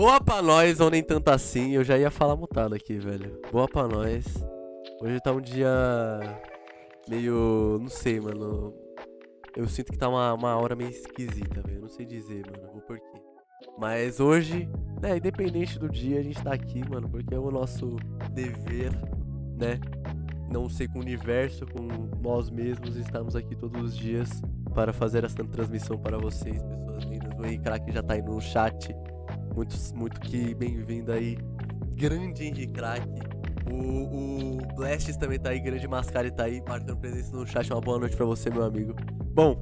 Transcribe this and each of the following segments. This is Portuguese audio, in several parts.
Boa pra nós, ou nem tanto assim. Eu já ia falar mutado aqui, velho. Boa pra nós. Hoje tá um dia meio. Não sei, mano. Eu sinto que tá uma, uma hora meio esquisita, velho. Não sei dizer, mano, o porquê. Mas hoje, né, independente do dia, a gente tá aqui, mano, porque é o nosso dever, né? Não sei com o universo, com nós mesmos, estamos aqui todos os dias para fazer essa transmissão para vocês, pessoas lindas. O Henrique já tá aí no chat. Muito, muito que bem-vindo aí. Grande Henrique Crack. O, o também tá aí, grande Mascari tá aí, marcando presença no chat. Uma boa noite para você, meu amigo. Bom,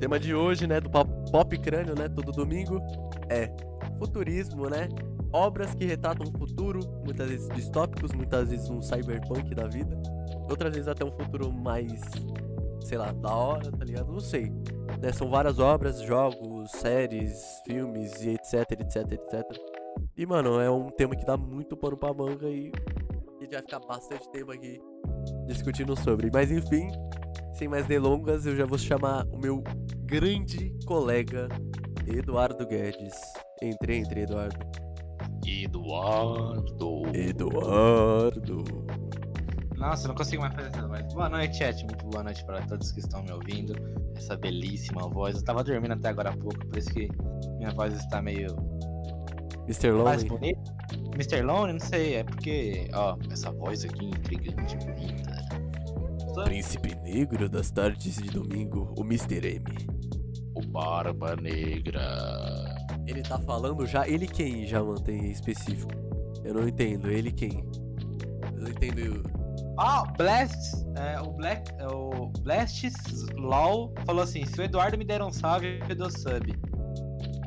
tema de hoje, né, do Pop Crânio, né, todo domingo, é futurismo, né? Obras que retratam o futuro, muitas vezes distópicos, muitas vezes um cyberpunk da vida, outras vezes até um futuro mais, sei lá, da hora, tá ligado? Não sei. Né? São várias obras, jogos, séries, filmes e etc, etc, etc. E, mano, é um tema que dá muito pano pra manga e a gente vai ficar bastante tempo aqui discutindo sobre. Mas enfim, sem mais delongas, eu já vou chamar o meu grande colega Eduardo Guedes. Entre, entre, Eduardo. Eduardo. Eduardo. Nossa, não consigo mais fazer essa voz. Boa noite, chat. Muito boa noite para todos que estão me ouvindo. Essa belíssima voz. Eu tava dormindo até agora há pouco, por isso que minha voz está meio. Mr. Lonely. Mais bonita. Mr. Lonely, não sei. É porque, ó, essa voz aqui intrigante, bonita. Príncipe Negro das tardes de domingo, o Mr. M. O Barba Negra. Ele tá falando já. Ele quem já mantém específico? Eu não entendo. Ele quem? Eu não entendo. Ah, Blast. É, o Black. É, o Blast LOL falou assim: se o Eduardo me der um salve, eu dou sub.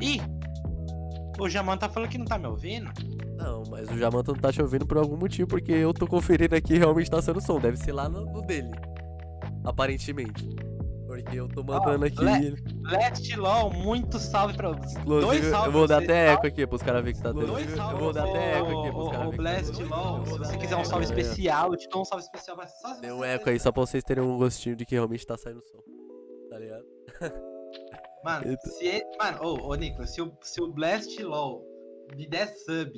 Ih! O Jaman tá falando que não tá me ouvindo? Não, mas o Jamanta não tá te ouvindo por algum motivo, porque eu tô conferindo aqui realmente tá sendo som. Deve ser lá no, no dele. Aparentemente. Porque eu tô mandando oh, aqui. Last LOL, muito salve pra vocês. Inclusive, eu vou dar até eco aqui pros caras verem que tá tendo. Eu vou dar até eco aqui pros caras verem. O Blast LOL, se você quiser um salve especial, eu te dou um salve especial, mas só se Deu um eco aí só pra vocês terem um gostinho de que realmente tá saindo som. Tá ligado? Mano, se ele, mano, ô, oh, Nicolas, se o, se o Blast LOL me der sub.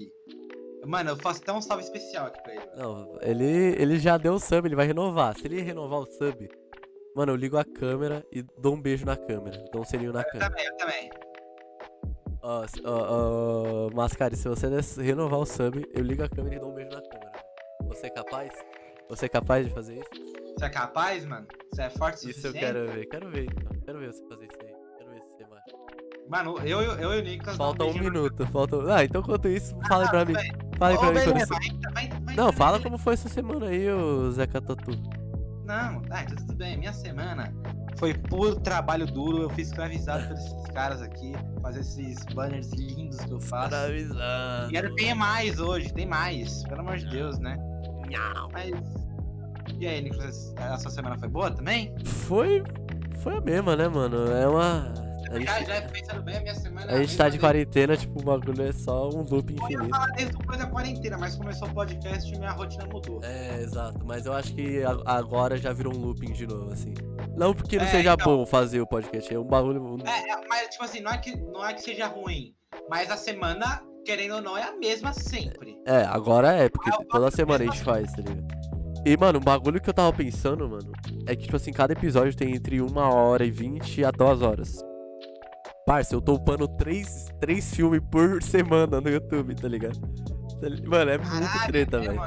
Mano, eu faço até um salve especial aqui pra ele. Não, ele, ele já deu o sub, ele vai renovar. Se ele renovar o sub, mano, eu ligo a câmera e dou um beijo na câmera. Dou um selinho na eu câmera. Também, eu também. Ó, ó, ó, Mascari, se você renovar o sub, eu ligo a câmera e dou um beijo na câmera. Você é capaz? Você é capaz de fazer isso? Você é capaz, mano? Você é forte o Isso eu quero ver, quero ver. Então. Quero ver você fazer isso aí. Mano, eu, eu, eu e o Nicolas. Falta um minuto, falta. Ah, então enquanto isso, fala aí pra mim. Fala aí pra mim. Vai, vai, Não, fala como foi essa semana aí, ô Zeca Tatu. Não, ah, então tudo bem. Minha semana foi puro trabalho duro. Eu fui escravizado por esses caras aqui, fazer esses banners lindos que eu faço. Escravizado. E tem mais hoje, tem mais. Pelo amor de Deus, né? Não. Mas. E aí, Nicolas, a sua semana foi boa também? Foi. Foi a mesma, né, mano? É uma a gente, já, já pensando bem, a minha semana. A gente tá de quarentena, tipo, o bagulho é só um loop infinito. Eu ia falar desde depois da quarentena, mas começou o podcast e minha rotina mudou. É, exato. Mas eu acho que agora já virou um looping de novo, assim. Não porque não é, seja então, bom fazer o podcast, é um bagulho. É, é, mas tipo assim, não é, que, não é que seja ruim, mas a semana, querendo ou não, é a mesma sempre. É, agora é, porque é, toda semana a gente faz, tá ligado? E, mano, um bagulho que eu tava pensando, mano, é que, tipo assim, cada episódio tem entre uma hora e vinte a duas horas. Parça, eu tô upando três, três filmes por semana no YouTube, tá ligado? Tá mano, é muito Caraca, treta, é, velho.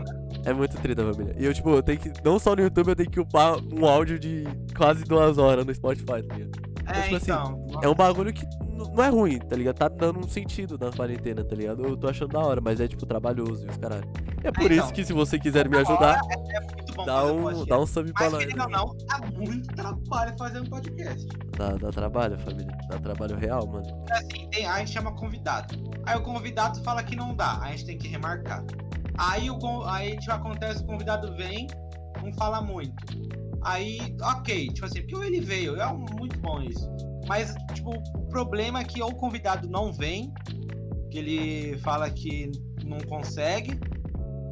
É muito treta, família. E eu, tipo, eu tenho que. Não só no YouTube, eu tenho que upar um áudio de quase duas horas no Spotify, tá ligado? É, então, tipo assim, então, é um bagulho que não é ruim, tá ligado? Tá dando um sentido na quarentena, tá ligado? Eu tô achando da hora, mas é, tipo, trabalhoso e os caralho. É por é, então, isso que se você quiser me ajudar, é, é muito bom dá, um, dá um sub pra nós. Mas, não, dá muito trabalho fazer um podcast. Dá, dá trabalho, família. Dá trabalho real, mano. Assim, tem, a gente chama convidado. Aí o convidado fala que não dá, aí a gente tem que remarcar. Aí, o, aí tipo, acontece, o convidado vem, não fala muito. Aí, ok, tipo assim, porque ele veio, é muito bom isso. Mas, tipo, o problema é que ou o convidado não vem, que ele fala que não consegue,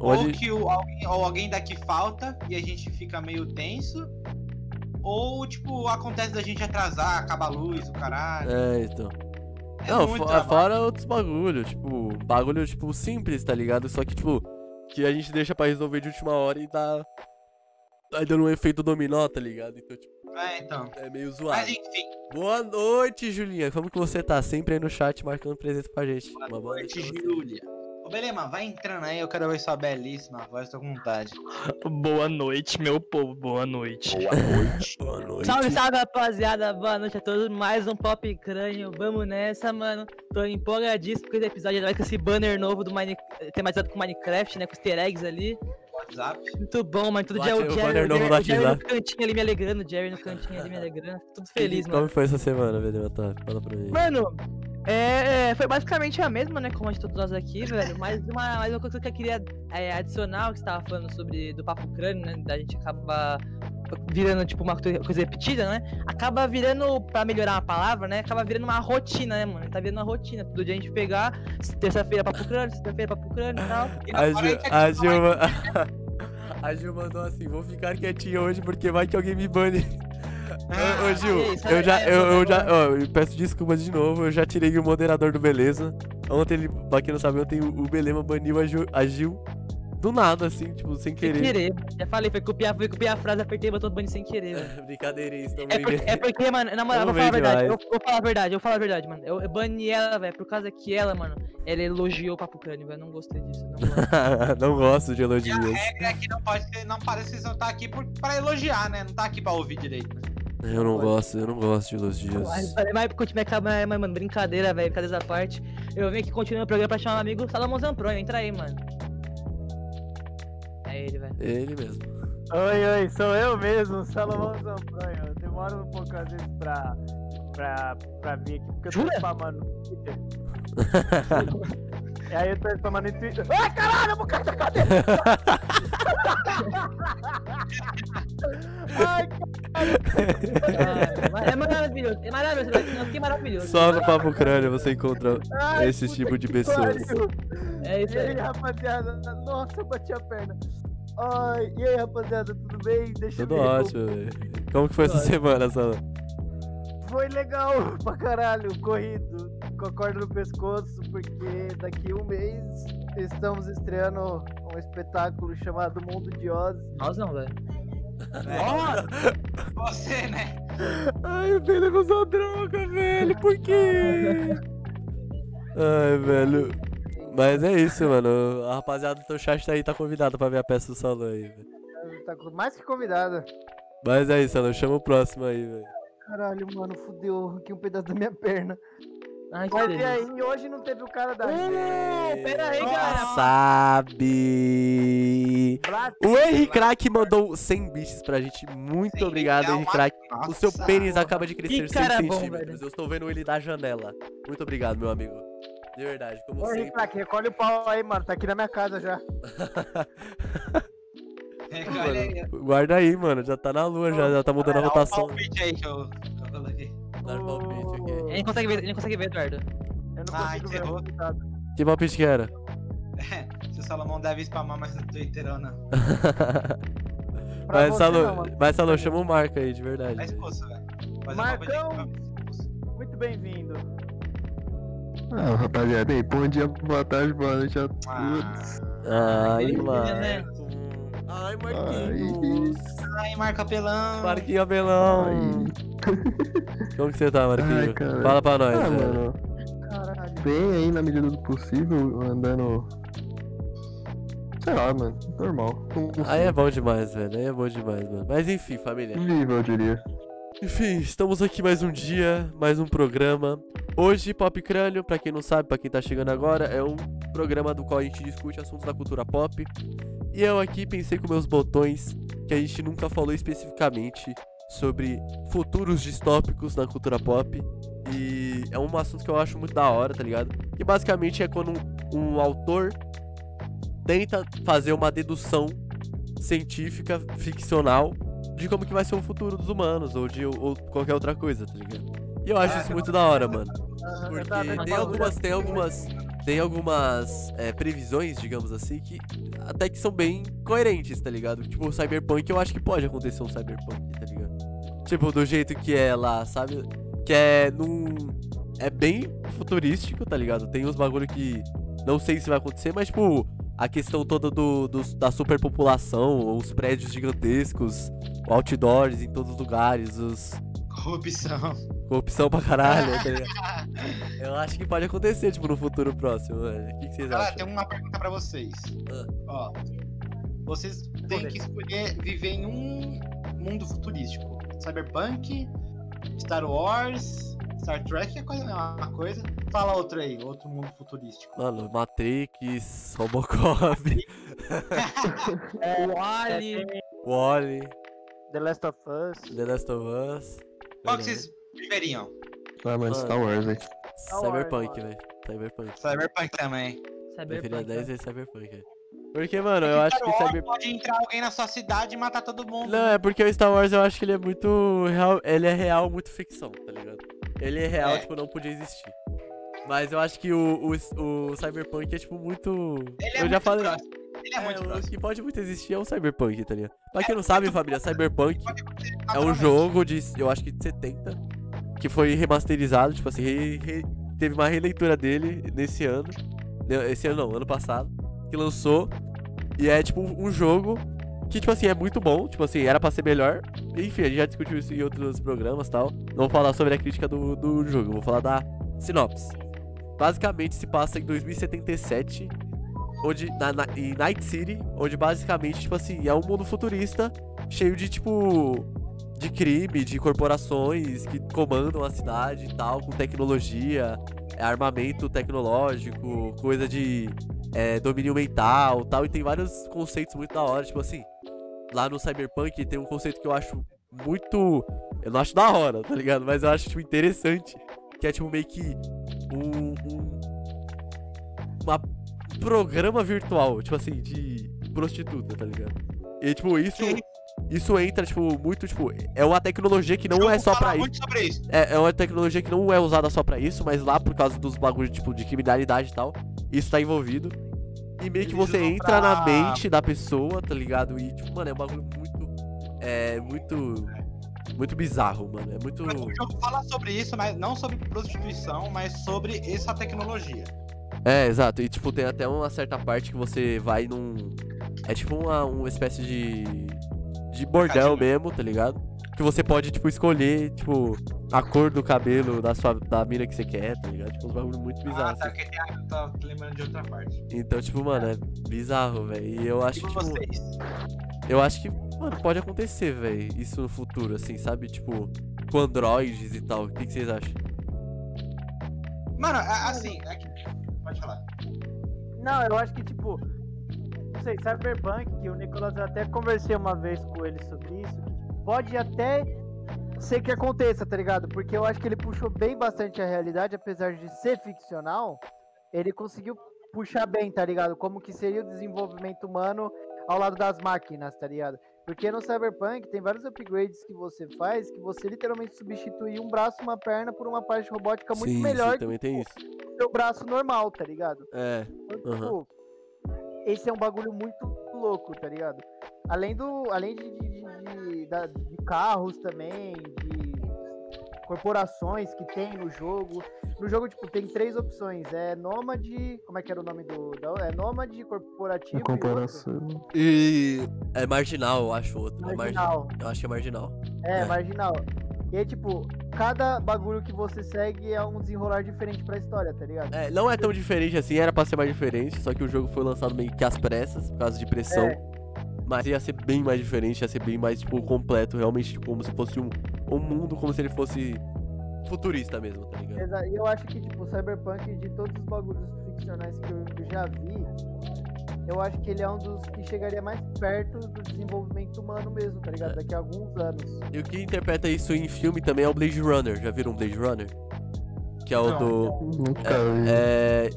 ou que o, alguém, ou alguém daqui falta e a gente fica meio tenso, ou, tipo, acontece da gente atrasar, acaba a luz, o caralho. É, então. É Não, muito fo- trabalho. fora outros bagulho, tipo, bagulho, tipo, simples, tá ligado? Só que, tipo, que a gente deixa pra resolver de última hora e dá. Tá dando um efeito dominó, tá ligado? Então, tipo, É, então. é meio Mas zoado. enfim, Boa noite, Julinha. Como que você tá? Sempre aí no chat marcando presença com a gente. boa Uma boa noite, noite pra você. Júlia. Ô, Belema, vai entrando aí, eu quero ver sua belíssima voz, tô com vontade. Boa noite, meu povo, boa noite. Boa noite. Salve, salve, rapaziada. Boa noite a todos. Mais um Pop Crânio. Vamos nessa, mano. Tô empolgadíssimo com esse episódio. Vai com esse banner novo do Mine... tematizado com Minecraft, né? Com easter eggs ali. WhatsApp. Muito bom, mano. Todo dia o ati- o Jerry, banner o novo o Jerry no cantinho ali me alegrando. O Jerry no cantinho ali me alegrando. Tudo feliz, Como mano. foi essa semana, Belema? Tá, fala pra mim. Mano, é, é, foi basicamente a mesma, né? Como a de todos nós aqui, velho. Mas uma, mais uma coisa que eu queria é, adicionar, o que você tava falando sobre do papo crânio, né? Da gente acaba virando, tipo, uma coisa repetida, né? Acaba virando, pra melhorar uma palavra, né? Acaba virando uma rotina, né, mano? Tá virando uma rotina. Todo dia a gente pegar, terça-feira papo crânio, sexta-feira papo crânio e tal. E A que a gente Gil, ma- a Gil mandou assim, vou ficar quietinha hoje porque vai que alguém me bane. Ô, ô, Gil, isso, eu já, é, eu, eu é, já, ó, eu peço desculpas de novo, eu já tirei o moderador do Beleza. Ontem ele, pra quem não sabe, ontem o o Belema baniu a Gil, a Gil do nada, assim, tipo, sem Sem querer. querer. Já falei, foi copiar, foi copiar a frase, apertei o botão do banho sem querer, velho. Brincadeirinha, isso É porque, é porque, mano, na moral, Eu vou falar a verdade, eu vou falar a verdade, eu vou falar a verdade, mano. Eu, eu bani ela, velho, por causa que ela, mano, ela elogiou o Papo Crânio, velho. Não gostei disso, não gosto. não gosto de E a elogios. regra é que não pode, não parece que vocês não tá aqui por, pra elogiar, né? Não tá aqui pra ouvir direito, né? Eu não gosto, eu não gosto de elogios. Mas, mas continua acabando, mas, mano, brincadeira, velho, brincadeira à parte. Eu vim aqui continuando o programa pra chamar um amigo Salomão Zampronho, entra aí, mano. É ele, velho. Ele mesmo. Oi, oi, sou eu mesmo, Salomão Zampronho. Eu demoro um pouco às vezes pra, pra, pra vir aqui, porque eu tô Jura? spamando no Twitter. E aí eu tô spamando no Twitter. Ai, caralho, eu vou cair da cadeira! Ai, Ah, é maravilhoso, é maravilhoso. Que maravilhoso. Só no Papo Crânio você encontra ai, esse tipo de pessoas. pariu. É isso E aí. aí, rapaziada? Nossa, eu bati a perna. Ai, e aí, rapaziada, tudo bem? Deixa Tudo eu ver. ótimo, velho. Como que foi essa semana, Sala? Foi legal pra caralho, corrido, com a corda no pescoço, porque daqui um mês estamos estreando um espetáculo chamado Mundo de Oz. Nós não, velho. É. Você, né? Ai, o Belema usou droga, velho. Por quê? Ai, velho. Mas é isso, mano. A rapaziada do teu chat tá aí, tá convidada pra ver a peça do salão aí, velho. Tá mais que convidada. Mas é isso, Salão. Chama o próximo aí, velho. Caralho, mano, fudeu aqui um pedaço da minha perna. Ai, Mas e aí, hoje não teve o cara da. Uh, pera aí, cara. Sabe. O Henry Crack mandou 100 bits pra gente. Muito Sim, obrigado, é uma- Henry Crack. O seu Nossa. pênis acaba de crescer 6 cara bom, centímetros. Eu estou vendo ele da janela. Muito obrigado, meu amigo. De verdade, como Ô, sempre. Crack, recolhe o pau aí, mano. Tá aqui na minha casa já. Olha aí, Mano, guarda aí, mano. Já tá na lua, já, já tá mudando a dá um rotação. palpite aí que eu, eu coloquei. Dá um palpite aqui. Ele não consegue ver, ele não consegue ver, Eduardo. Eu não Ai, consigo ver resultado. Que palpite que era? Se o Salomão deve spamar mais no Twitter ou não. Mas, mano. mas, Salô, chama o Marco aí, de verdade. Velho. expulso, velho. Marcão! Muito bem-vindo. Ah, rapaziada, aí, bom dia, boa tarde, boa noite a todos. Ah, Ai, Ele mano. né? Ai, Marquinhos. ai, Marca Pelão. Marquinhos Abelão. Como que você tá, Marquinhos? Ai. Fala pra nós, Ah, velho. mano, Caralho. bem aí na medida do possível, andando. Sei lá, mano, normal. Aí é bom demais, velho. Aí é bom demais, mano. Mas enfim, família. Viva, eu diria. Enfim, estamos aqui mais um dia, mais um programa. Hoje, Pop Crânio, pra quem não sabe, pra quem tá chegando agora, é um programa do qual a gente discute assuntos da cultura pop. E eu aqui pensei com meus botões que a gente nunca falou especificamente sobre futuros distópicos na cultura pop. E é um assunto que eu acho muito da hora, tá ligado? Que basicamente é quando um, um autor tenta fazer uma dedução científica, ficcional, de como que vai ser o futuro dos humanos, ou de ou qualquer outra coisa, tá ligado? E eu acho Ah, isso muito da hora, mano. Porque tem uma algumas, tem algumas, tem algumas é, previsões, digamos assim, que até que são bem coerentes, tá ligado? Tipo, o Cyberpunk, eu acho que pode acontecer um Cyberpunk, tá ligado? Tipo, do jeito que é lá, sabe? Que é num, é bem futurístico, tá ligado? Tem uns bagulho que não sei se vai acontecer, mas, tipo, a questão toda do, dos- da superpopulação, os prédios gigantescos, outdoors em todos os lugares, os Corrupção. corrupção pra caralho, tá? Eu acho que pode acontecer, tipo, no futuro próximo, mano. O que, que vocês Galera, acham? tem uma pergunta pra vocês. Ah. Ó, vocês têm que escolher viver em um mundo futurístico. Cyberpunk, Star Wars, Star Trek é coisa, é uma coisa. Fala outro aí, outro mundo futurístico. Mano, Matrix, Robocop, O Ali. Wally, The Last of Us. The Last of Us. Qual que vocês viveriam? Ah, mano, Star Wars, velho. Cyberpunk, velho. Cyberpunk. Cyberpunk também. Preferia Cyberpunk. 10 vezes Cyberpunk, velho. Porque, mano, eu acho que Star Wars Cyber... Pode entrar alguém na sua cidade e matar todo mundo. Não, é porque o Star Wars eu acho que ele é muito real, ele é real, muito ficção, tá ligado? Ele é real, É. tipo, não podia existir. Mas eu acho que o, o, o Cyberpunk é, tipo, muito... Ele é eu já muito falei... próximo. Ele é, muito o próximo. que pode muito existir é o Cyberpunk, tá ligado? Pra quem não sabe, família, Cyberpunk é um jogo de, eu acho que de 70, que foi remasterizado, tipo assim, re- re- teve uma releitura dele nesse ano. Ne- Esse ano não, ano passado, que lançou. E é tipo um jogo que, tipo assim, é muito bom. Tipo assim, era pra ser melhor. Enfim, a gente já discutiu isso em outros programas e tal. Não vou falar sobre a crítica do, do jogo, vou falar da sinopse. Basicamente se passa em 2077, onde, na, na- em Night City, onde basicamente, tipo assim, é um mundo futurista cheio de, tipo, de crime, de corporações que comandam a cidade e tal, com tecnologia, é, armamento tecnológico, coisa de é, domínio mental tal, e tem vários conceitos muito da hora, tipo assim, lá no Cyberpunk tem um conceito que eu acho muito, eu não acho da hora, tá ligado? Mas eu acho, tipo, interessante, que é, tipo, meio que um, um uma um programa virtual, tipo assim, de prostituta, tá ligado? E, tipo, isso... Isso entra, tipo, muito, tipo, é uma tecnologia que não Eu é só pra isso. isso. É, é uma tecnologia que não é usada só pra isso, mas lá por causa dos bagulhos, tipo, de criminalidade e tal, isso tá envolvido. E meio que você entra na pra- mente da pessoa, tá ligado? E, tipo, mano, é um bagulho muito. É muito. Muito bizarro, mano. É muito. O jogo fala sobre isso, mas não sobre prostituição, mas sobre essa tecnologia. É, exato. E, tipo, tem até uma certa parte que você vai num. É tipo uma, uma espécie de. De bordel mesmo, tá ligado? Que você pode, tipo, escolher, tipo, a cor do cabelo da sua da mina que você quer, tá ligado? Tipo, uns bagulho muito Ah, bizarros. tá, assim. que tem a- eu tava lembrando de outra parte. Então, tipo, mano, é bizarro, velho. E eu acho que, tipo, vocês? Eu acho que, mano, pode acontecer, velho. Isso no futuro, assim, sabe? Tipo, com androides e tal. O que, que vocês acham? Mano, assim, é que- pode falar. Não, eu acho que, tipo, não sei, Cyberpunk, que o Nicolas eu até conversei uma vez com ele sobre isso, que pode até ser que aconteça, tá ligado? Porque eu acho que ele puxou bem bastante a realidade, apesar de ser ficcional, ele conseguiu puxar bem, tá ligado? Como que seria o desenvolvimento humano ao lado das máquinas, tá ligado? Porque no Cyberpunk tem vários upgrades que você faz que você literalmente substitui um braço e uma perna por uma parte robótica muito sim, melhor sim, que também tem isso. o seu braço normal, tá ligado? É, Então, Aham. tipo, esse é um bagulho muito louco, tá ligado? Além do. Além de, de, de- de- de carros também, de corporações que tem no jogo. No jogo, tipo, tem três opções. É nômade. Como é que era o nome do. da- é nômade, corporativo. A e outro? comparação. E é marginal, eu acho outro. É marginal. Marginal. Eu acho que é marginal. É, É. marginal. E aí, tipo, cada bagulho que você segue é um desenrolar diferente pra história, tá ligado? É, não é tão diferente assim, era pra ser mais diferente, só que o jogo foi lançado meio que às pressas, por causa de pressão. É. Mas ia ser bem mais diferente, ia ser bem mais, tipo, completo, realmente, tipo, como se fosse um, um mundo, como se ele fosse futurista mesmo, tá ligado? Exa- E eu acho que, tipo, o Cyberpunk, de todos os bagulhos ficcionais que eu já vi, eu acho que ele é um dos que chegaria mais perto do desenvolvimento humano mesmo, tá ligado? É. Daqui a alguns anos. E o que interpreta isso em filme também é o Blade Runner. Já viram Blade Runner? Que é o Não. do.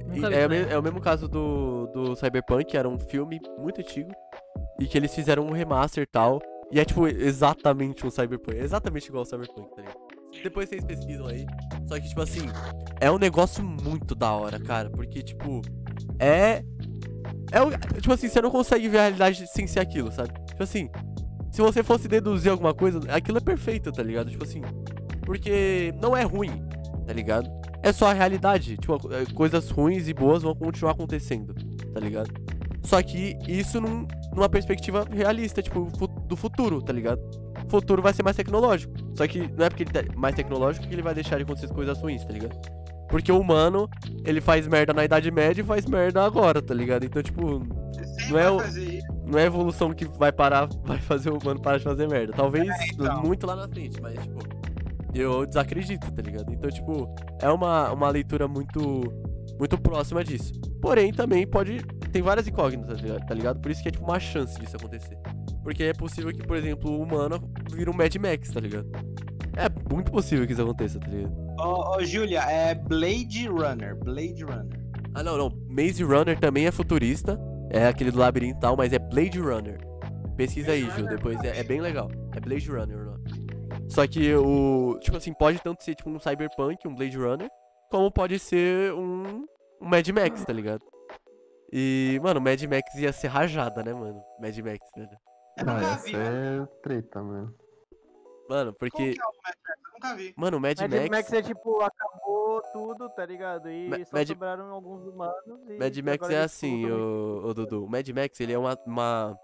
Vi. É, é, me- é o mesmo caso do, do Cyberpunk, que era um filme muito antigo. E que eles fizeram um remaster e tal. E é tipo exatamente um Cyberpunk. Exatamente igual ao Cyberpunk, tá ligado? Depois vocês pesquisam aí. Só que, tipo assim, é um negócio muito da hora, cara. Porque, tipo, é. É o- Tipo assim, você não consegue ver a realidade sem ser aquilo, sabe? Tipo assim, se você fosse deduzir alguma coisa, aquilo é perfeito, tá ligado? Tipo assim. Porque não é ruim, tá ligado? é só a realidade. Tipo, é, coisas ruins e boas vão continuar acontecendo, tá ligado? Só que isso num- numa perspectiva realista, tipo, do futuro, tá ligado? O futuro vai ser mais tecnológico. Só que não é porque ele tá mais tecnológico que ele vai deixar de acontecer coisas ruins, tá ligado? Porque o humano, ele faz merda na Idade Média e faz merda agora, tá ligado? Então, tipo, Não é o- não é a evolução que vai parar, vai fazer o humano parar de fazer merda. Talvez então. muito lá na frente, mas, tipo, eu desacredito, tá ligado? Então, tipo, é uma, uma leitura muito, muito próxima disso. Porém, também pode. Tem várias incógnitas, tá ligado? tá ligado? Por isso que é, tipo, uma chance disso acontecer. Porque é possível que, por exemplo, o humano vira um Mad Max, tá ligado? É muito possível que isso aconteça, tá ligado? Ô, ô, Júlia, é Blade Runner. Blade Runner. Ah, não, não. Maze Runner também é futurista. É aquele do labirinto e tal, mas é Blade Runner. Pesquisa aí, Blade Gil, Runner, depois. nunca É, é vi. bem legal. É Blade Runner o nome. Só que o. Tipo assim, pode tanto ser tipo um Cyberpunk, um Blade Runner, como pode ser um, um Mad Max, tá ligado? E, mano, Mad Max ia ser rajada, né, mano? Mad Max, velho. Eu Ah, nunca essa vi, é treta, mano. Mano, Como porque. que é o Mad Max? Eu nunca vi. Mano, Mad, Mad Max. Max é tipo, acabou tudo, tá ligado? E Ma- só Mad- sobraram alguns humanos. E Mad Max é assim, o, o Dudu. O Mad Max, ele é uma, uma.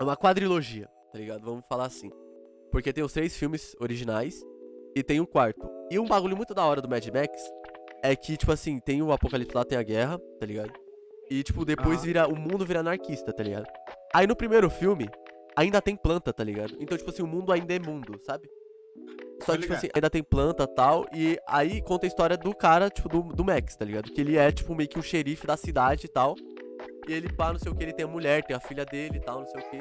É uma quadrilogia, tá ligado? Vamos falar assim. Porque tem os três filmes originais e tem o quarto. E um bagulho muito da hora do Mad Max é que, tipo assim, tem o apocalipse lá, tem a guerra, tá ligado? E, tipo, depois Aham. vira. O mundo vira anarquista, tá ligado? Aí no primeiro filme, ainda tem planta, tá ligado? Então, tipo assim, o mundo ainda é mundo, sabe? Só que, tipo assim, ainda tem planta e tal. E aí conta a história do cara, tipo, do, do Max, tá ligado? Que ele é, tipo, meio que o xerife da cidade e tal. E ele, pá, não sei o que, ele tem a mulher, tem a filha dele e tal, não sei o que.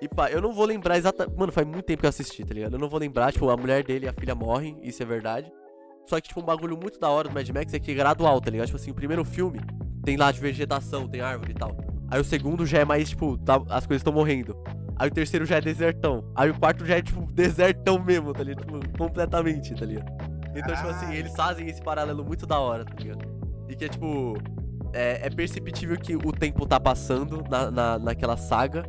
E pá, eu não vou lembrar exatamente. Mano, faz muito tempo que eu assisti, tá ligado? Eu não vou lembrar, tipo, a mulher dele e a filha morrem, isso é verdade. Só que, tipo, um bagulho muito da hora do Mad Max é que é gradual, tá ligado? Tipo assim, o primeiro filme tem lá de vegetação, tem árvore e tal. Aí o segundo já é mais, tipo, tá- as coisas estão morrendo. Aí o terceiro já é desertão. Aí o quarto já é, tipo, desertão mesmo, tá ligado? Tipo, completamente, tá ligado? Então, tipo assim, eles fazem esse paralelo muito da hora, tá ligado? E que é, tipo, é, é perceptível que o tempo tá passando na, na, naquela saga.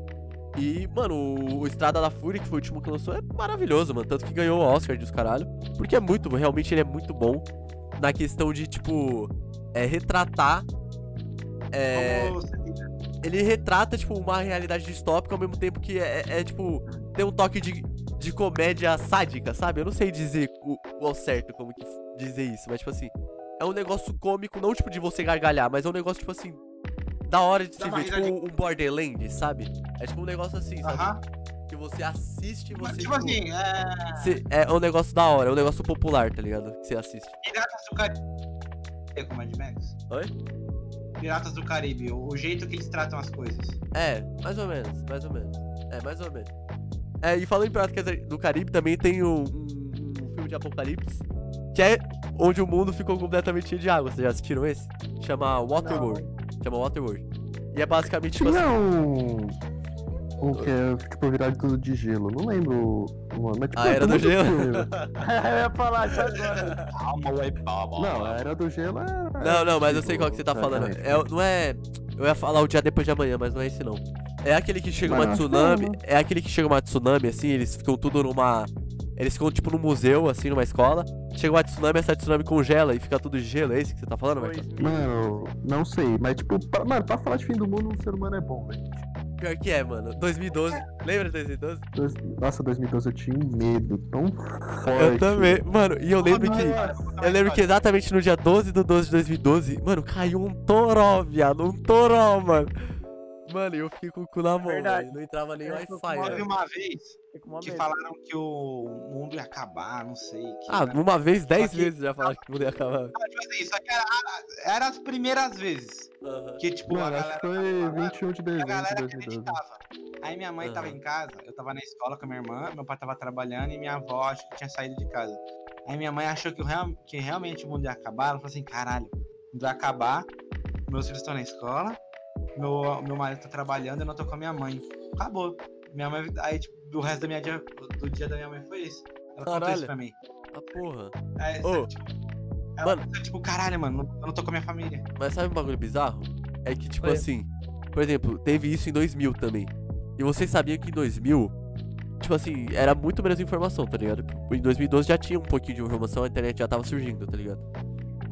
E, mano, o, o Estrada da Fúria, que foi o último que lançou, é maravilhoso, mano. Tanto que ganhou o Oscar dos caralho. Porque é muito, realmente ele é muito bom na questão de, tipo, é, retratar. É, diz, ele retrata, tipo, uma realidade distópica ao mesmo tempo que é, é, é, tipo, tem um toque de, de comédia sádica, sabe? Eu não sei dizer o, o ao certo como que dizer isso, mas, tipo assim, é um negócio cômico, não, tipo, de você gargalhar, mas é um negócio, tipo assim, da hora de se ver, tipo, um, um Borderland, sabe? É tipo um negócio assim, sabe? Aham. Que você assiste e você, Tipo assim, é. é um negócio da hora, é um negócio popular, tá ligado? Que você assiste. É com Mad Max? Oi? Piratas do Caribe, o, o jeito que eles tratam as coisas. É, mais ou menos, mais ou menos. É, mais ou menos. É, e falando em Piratas do Caribe, também tem um, um- um filme de apocalipse, que é onde o mundo ficou completamente cheio de água. Vocês já assistiram esse? Chama Waterworld. Chama Waterworld. E é basicamente, tipo assim... Tinha um. O que é, tipo, virado tudo de gelo. Não lembro o nome, mas tipo. A é Era do Gelo. eu ia falar isso agora. Não, a Era do Gelo é. Não, não, mas eu sei qual que você tá falando. É, não é... Eu ia falar o dia depois de amanhã, mas não é esse não. É aquele que chega uma tsunami. não. É aquele que chega uma tsunami, assim, eles ficam tudo numa. Eles ficam tipo num museu, assim, numa escola. Chega uma tsunami, essa tsunami congela e fica tudo de gelo. É isso que você tá falando, velho? Mil. Mano, não sei, mas tipo, pra, mano, pra falar de fim do mundo, um ser humano é bom, velho. Pior que é, mano. 2012. Lembra de 2012? Dois- Nossa, 2012 eu tinha um medo tão forte. Eu também. Mano, e eu lembro que. Eu lembro que exatamente no dia 12 do 12 de 2012, mano, caiu um toró, viado. Um toró, mano. Mano, eu fiquei com o cu na mão, Verdade. velho. Não entrava nem Wi-Fi, Teve uma vez que falaram que o mundo ia acabar, não sei. Que Ah, era- uma vez, dez que- vezes já falaram que podia acabar. Ah, tipo assim, só que era, era as primeiras vezes. Aham. Que tipo, a Mano, acho galera. que foi tava falando, 21 de a dezembro de galera 2012. acreditava. Aí minha mãe tava Aham. em casa, eu tava na escola com a minha irmã, meu pai tava trabalhando e minha avó acho que tinha saído de casa. Aí minha mãe achou que, o real- que realmente o mundo ia acabar. Ela falou assim: caralho, o mundo vai acabar. Meus filhos estão na escola, meu, meu marido tá trabalhando, eu não tô com a minha mãe. Acabou. Minha mãe, aí, tipo, o resto da minha dia, do dia da minha mãe foi isso. Ela contou Caralho. isso pra mim. Ah, porra. Ô, sabe, tipo, ela mano. tipo, caralho, mano, eu não tô com a minha família. Mas sabe um bagulho bizarro? É que, tipo Oi. assim, por exemplo, teve isso em 2000 também. E vocês sabiam que em 2000, tipo assim, era muito menos informação, tá ligado? Em 2012 já tinha um pouquinho de informação, a internet já tava surgindo, tá ligado?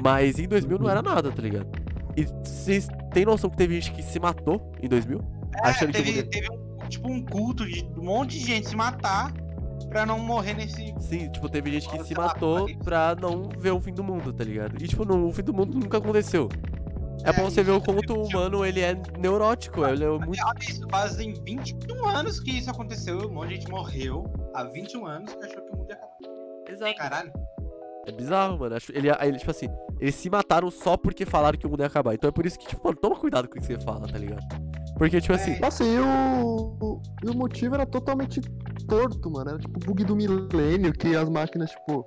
Mas em 2000 não era nada, tá ligado? E vocês têm noção que teve gente que se matou em 2000? É, Achando que teve, mundo teve um, tipo um culto de um monte de gente se matar pra não morrer nesse. Sim, tipo, teve gente que Nossa, se matou apocalipse. pra não ver o fim do mundo, tá ligado? E, tipo, não, o fim do mundo nunca aconteceu. É, É, pra você ver o isso, quanto o humano, ele é neurótico, ele é muito... Olha isso, fazem 21 anos que isso aconteceu. Um monte de gente morreu há 21 anos que achou que o mundo ia acabar. Exato. Caralho. É bizarro, mano. Ele, ele, tipo assim, eles se mataram só porque falaram que o mundo ia acabar. Então é por isso que, tipo, mano, toma cuidado com o que você fala, tá ligado? Porque, tipo assim, Nossa, e o, e o motivo era totalmente torto, mano. Era tipo bug do milênio, que as máquinas, tipo,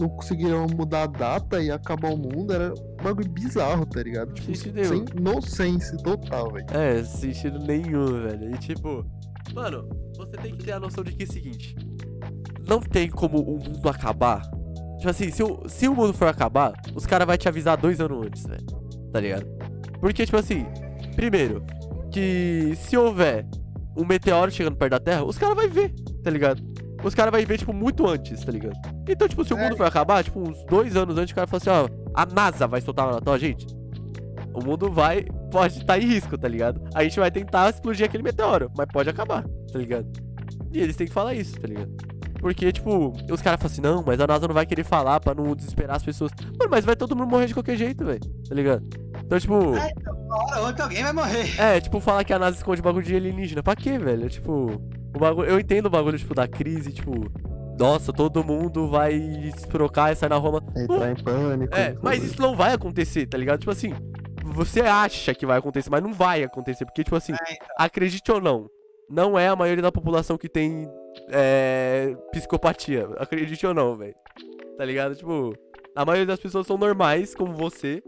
não conseguiram mudar a data e acabar o mundo. Era um bagulho bizarro, tá ligado? Tipo, Sentido sem nonsense total, velho. É, sentido nenhum, velho. E tipo, mano, você tem que ter a noção de que é o seguinte: não tem como o mundo acabar. Tipo assim, se o, se o mundo for acabar, os caras vão te avisar dois anos antes, velho. Tá ligado? Porque, tipo assim, primeiro, que se houver um meteoro chegando perto da Terra, os caras vão ver, tá ligado? Os caras vão ver, tipo, muito antes, tá ligado? Então, tipo, se o mundo for acabar, tipo, uns dois anos antes, o cara fala assim, ó, a NASA vai soltar uma nota, gente, o mundo vai, pode estar em risco, tá ligado? A gente vai tentar explodir aquele meteoro, mas pode acabar, tá ligado? E eles têm que falar isso, tá ligado? Porque, tipo, os caras falam assim, não, mas a NASA não vai querer falar pra não desesperar as pessoas. Mano, mas vai todo mundo morrer de qualquer jeito, velho, tá ligado? Então, tipo, Uma hora ou outra alguém vai morrer. é, tipo, falar que a NASA esconde bagulho de alienígena. Pra quê, velho? Tipo, o bagulho. Eu entendo o bagulho, tipo, da crise, tipo. Nossa, todo mundo vai se trocar e sair na Roma. Entrar em pânico. É, mas isso não vai acontecer, tá ligado? Tipo assim, você acha que vai acontecer, mas não vai acontecer. Porque, tipo assim, É, então. acredite ou não, não é a maioria da população que tem é, psicopatia. Acredite ou não, velho. Tá ligado? Tipo, a maioria das pessoas são normais, como você.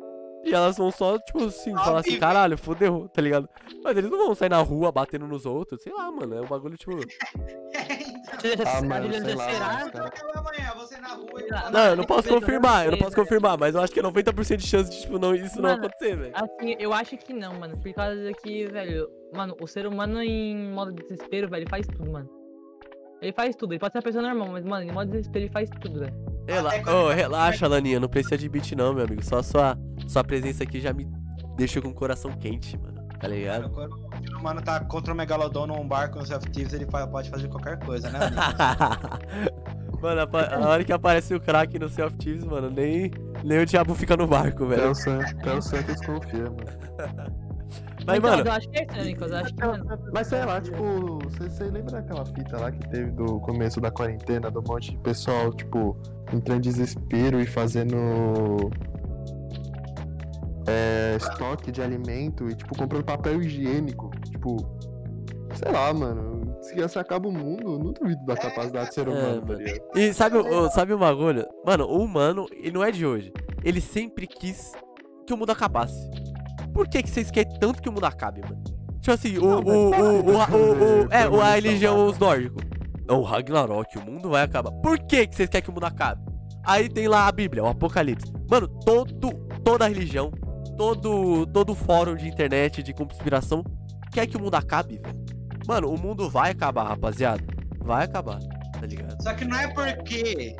E elas vão só, tipo assim, falar assim, caralho, fodeu, tá ligado? Mas eles não vão sair na rua batendo nos outros, sei lá, mano. É um bagulho, tipo. Ah, se mano, já sei lá, será? os caras- amanhã, você na rua e Não, Não, eu não posso eu não confirmar, eu não posso velho. confirmar, mas eu acho que é 90% de chance de, tipo, não, isso não Mano, acontecer, velho. Assim, eu acho que não, mano. Por causa que, velho, mano, o ser humano em modo desespero, velho, faz tudo, mano. Ele faz tudo, ele pode ser uma pessoa normal, mas, mano, em modo desespero ele faz tudo, velho. Rela vai- relaxa, Laninha, não precisa de beat não, meu amigo. Só sua, sua presença aqui já me deixou com o coração quente, mano. Tá ligado? Quando o ser humano tá contra o Megalodon num barco no Self Thieves, ele pode fazer qualquer coisa, né? mano, a, hora que aparece o crack no Self Thieves, mano, nem, nem o diabo fica no barco, velho. até o Santos confia, mano. Mas, Então, mano, eu acho que é isso, Nicolas. Eu acho que, mano. Mas sei lá, tipo, você lembra daquela fita lá que teve do começo da quarentena, do monte de pessoal, tipo, entrando em desespero e fazendo é, estoque de alimento e, tipo, comprando papel higiênico. Tipo, sei lá, mano. Se assim acaba o mundo, eu não duvido da capacidade do ser humano, tá mano. ligado? e sabe, sabe o bagulho? Mano, o humano, e não é de hoje, ele sempre quis que o mundo acabasse. Por que, que vocês querem tanto que o mundo acabe, mano? Tipo assim, o. Não, o, o, o, o, o- Foi é, o- a religião, os nórdicos. Não, o Ragnarok, o mundo vai acabar. Por que, que vocês querem que o mundo acabe? Aí tem lá a Bíblia, o Apocalipse. Mano, todo, toda religião, todo, todo fórum de internet, de conspiração, quer que o mundo acabe, velho. Mano, o mundo vai acabar, rapaziada. Vai acabar, tá ligado? Só que não é porque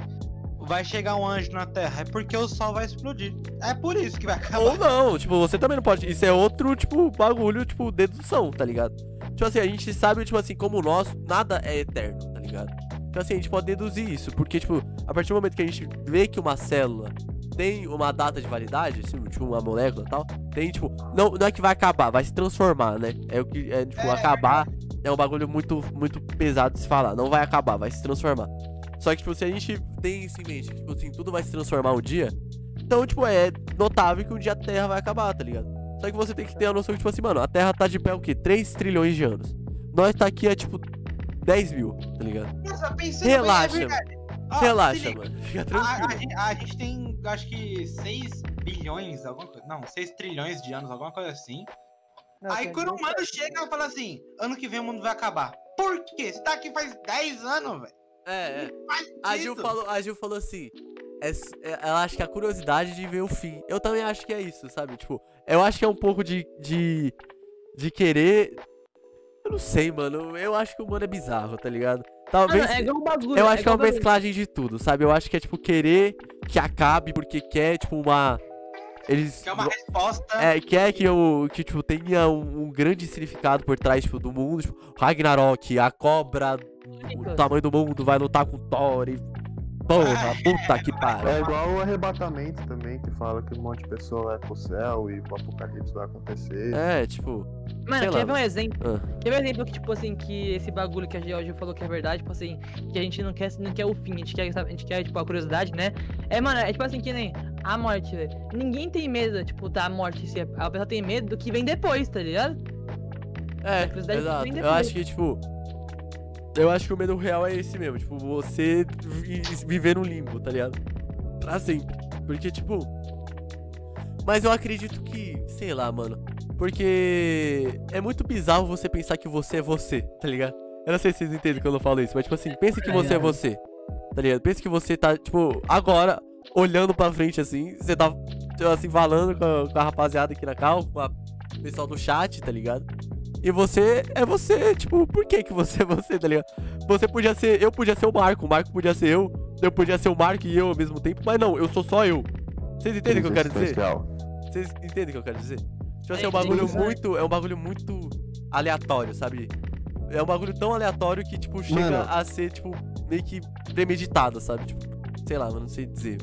vai chegar um anjo na Terra, é porque o Sol vai explodir. É por isso que vai acabar. Ou não, tipo, você também não pode. Isso é outro, tipo, bagulho, tipo, dedução, tá ligado? Tipo assim, a gente sabe, tipo assim, como nós, nada é eterno, tá ligado? Então assim, a gente pode deduzir isso, porque, tipo, a partir do momento que a gente vê que uma célula tem uma data de validade, assim, tipo, uma molécula e tal, tem, tipo, não, não é que vai acabar, vai se transformar, né? É o que, é, tipo, É. acabar é um bagulho muito, muito pesado de se falar. Não vai acabar, vai se transformar. Só que, tipo, se a gente tem isso em mente, que, tipo assim, tudo vai se transformar um dia, então, tipo, é notável que um dia a Terra vai acabar, tá ligado? Só que você tem que ter a noção que, tipo assim, mano, a Terra tá de pé o quê? 3 trilhões de anos. Nós tá aqui há, tipo, 10 mil, tá ligado? Nossa, pensando Relaxa, bem, é. Ó, Relaxa, mano. Fica A, a tranquilo. gente- a gente tem, acho que 6 bilhões, alguma coisa. Não, 6 trilhões de anos, alguma coisa assim. Não, Aí quando o humano chega e fala assim: ano que vem o mundo vai acabar. Por quê? Você tá aqui faz 10 anos, velho. É, é. A Gil, falou, a Gil falou assim. é é- ela acha que a curiosidade de ver o fim. Eu também acho que é isso, sabe? Tipo, eu acho que é um pouco de. de. de querer. Eu não sei, mano. Eu acho que o humano é bizarro, tá ligado? Talvez. Mano, é igual um bagulho. Eu acho que é uma bagulho. mesclagem de tudo, sabe? Eu acho que é tipo querer que acabe porque quer, tipo, uma. eles. Que é uma resposta. É, quer que, eu, que tipo, tenha um, um grande significado por trás tipo, do mundo. Tipo, Ragnarok, a cobra, o tamanho do mundo vai lutar com Thor e. Porra, puta que É pariu. igual o arrebatamento também, que fala que um monte de pessoa vai pro céu e o apocalipse vai acontecer. É, tipo. Mano, lá, quer ver um exemplo? Ah. Quer ver um exemplo que, tipo assim, que esse bagulho que a Georgia falou que é verdade, tipo assim, que a gente não quer, não quer o fim, a gente quer, a gente quer, tipo, a curiosidade, né? É, mano, é tipo assim, que nem a morte, velho. Ninguém tem medo, tipo, da morte si. A pessoa tem medo do que vem depois, tá ligado? É, exato. vem Eu acho que, tipo. Eu acho que o medo real é esse mesmo. Tipo, você vi- viver no limbo, tá ligado? Pra sempre. Porque, tipo. Mas eu acredito que. Sei lá, mano. Porque. É muito bizarro você pensar que você é você, tá ligado? Eu não sei se vocês entendem quando eu falo isso, mas, tipo assim, pense que você é você. Tá ligado? Pense que você tá, tipo, agora, olhando pra frente assim. Você tá, tipo, assim, falando com a, com a rapaziada aqui na cal, com a o pessoal do chat, tá ligado? E você é você, tipo, por que que você é você, tá ligado? Você podia ser, eu podia ser o Marco, o Marco podia ser eu, eu podia ser o Marco e eu ao mesmo tempo, mas não, eu sou só eu. Vocês entendem o que eu quero dizer? Vocês entendem o que eu quero dizer? Tipo assim, é um bagulho muito, é um bagulho muito aleatório, sabe? É um bagulho tão aleatório que, tipo, chega Mano. a ser, tipo, meio que premeditado, sabe? Tipo, sei lá, mano, não sei dizer.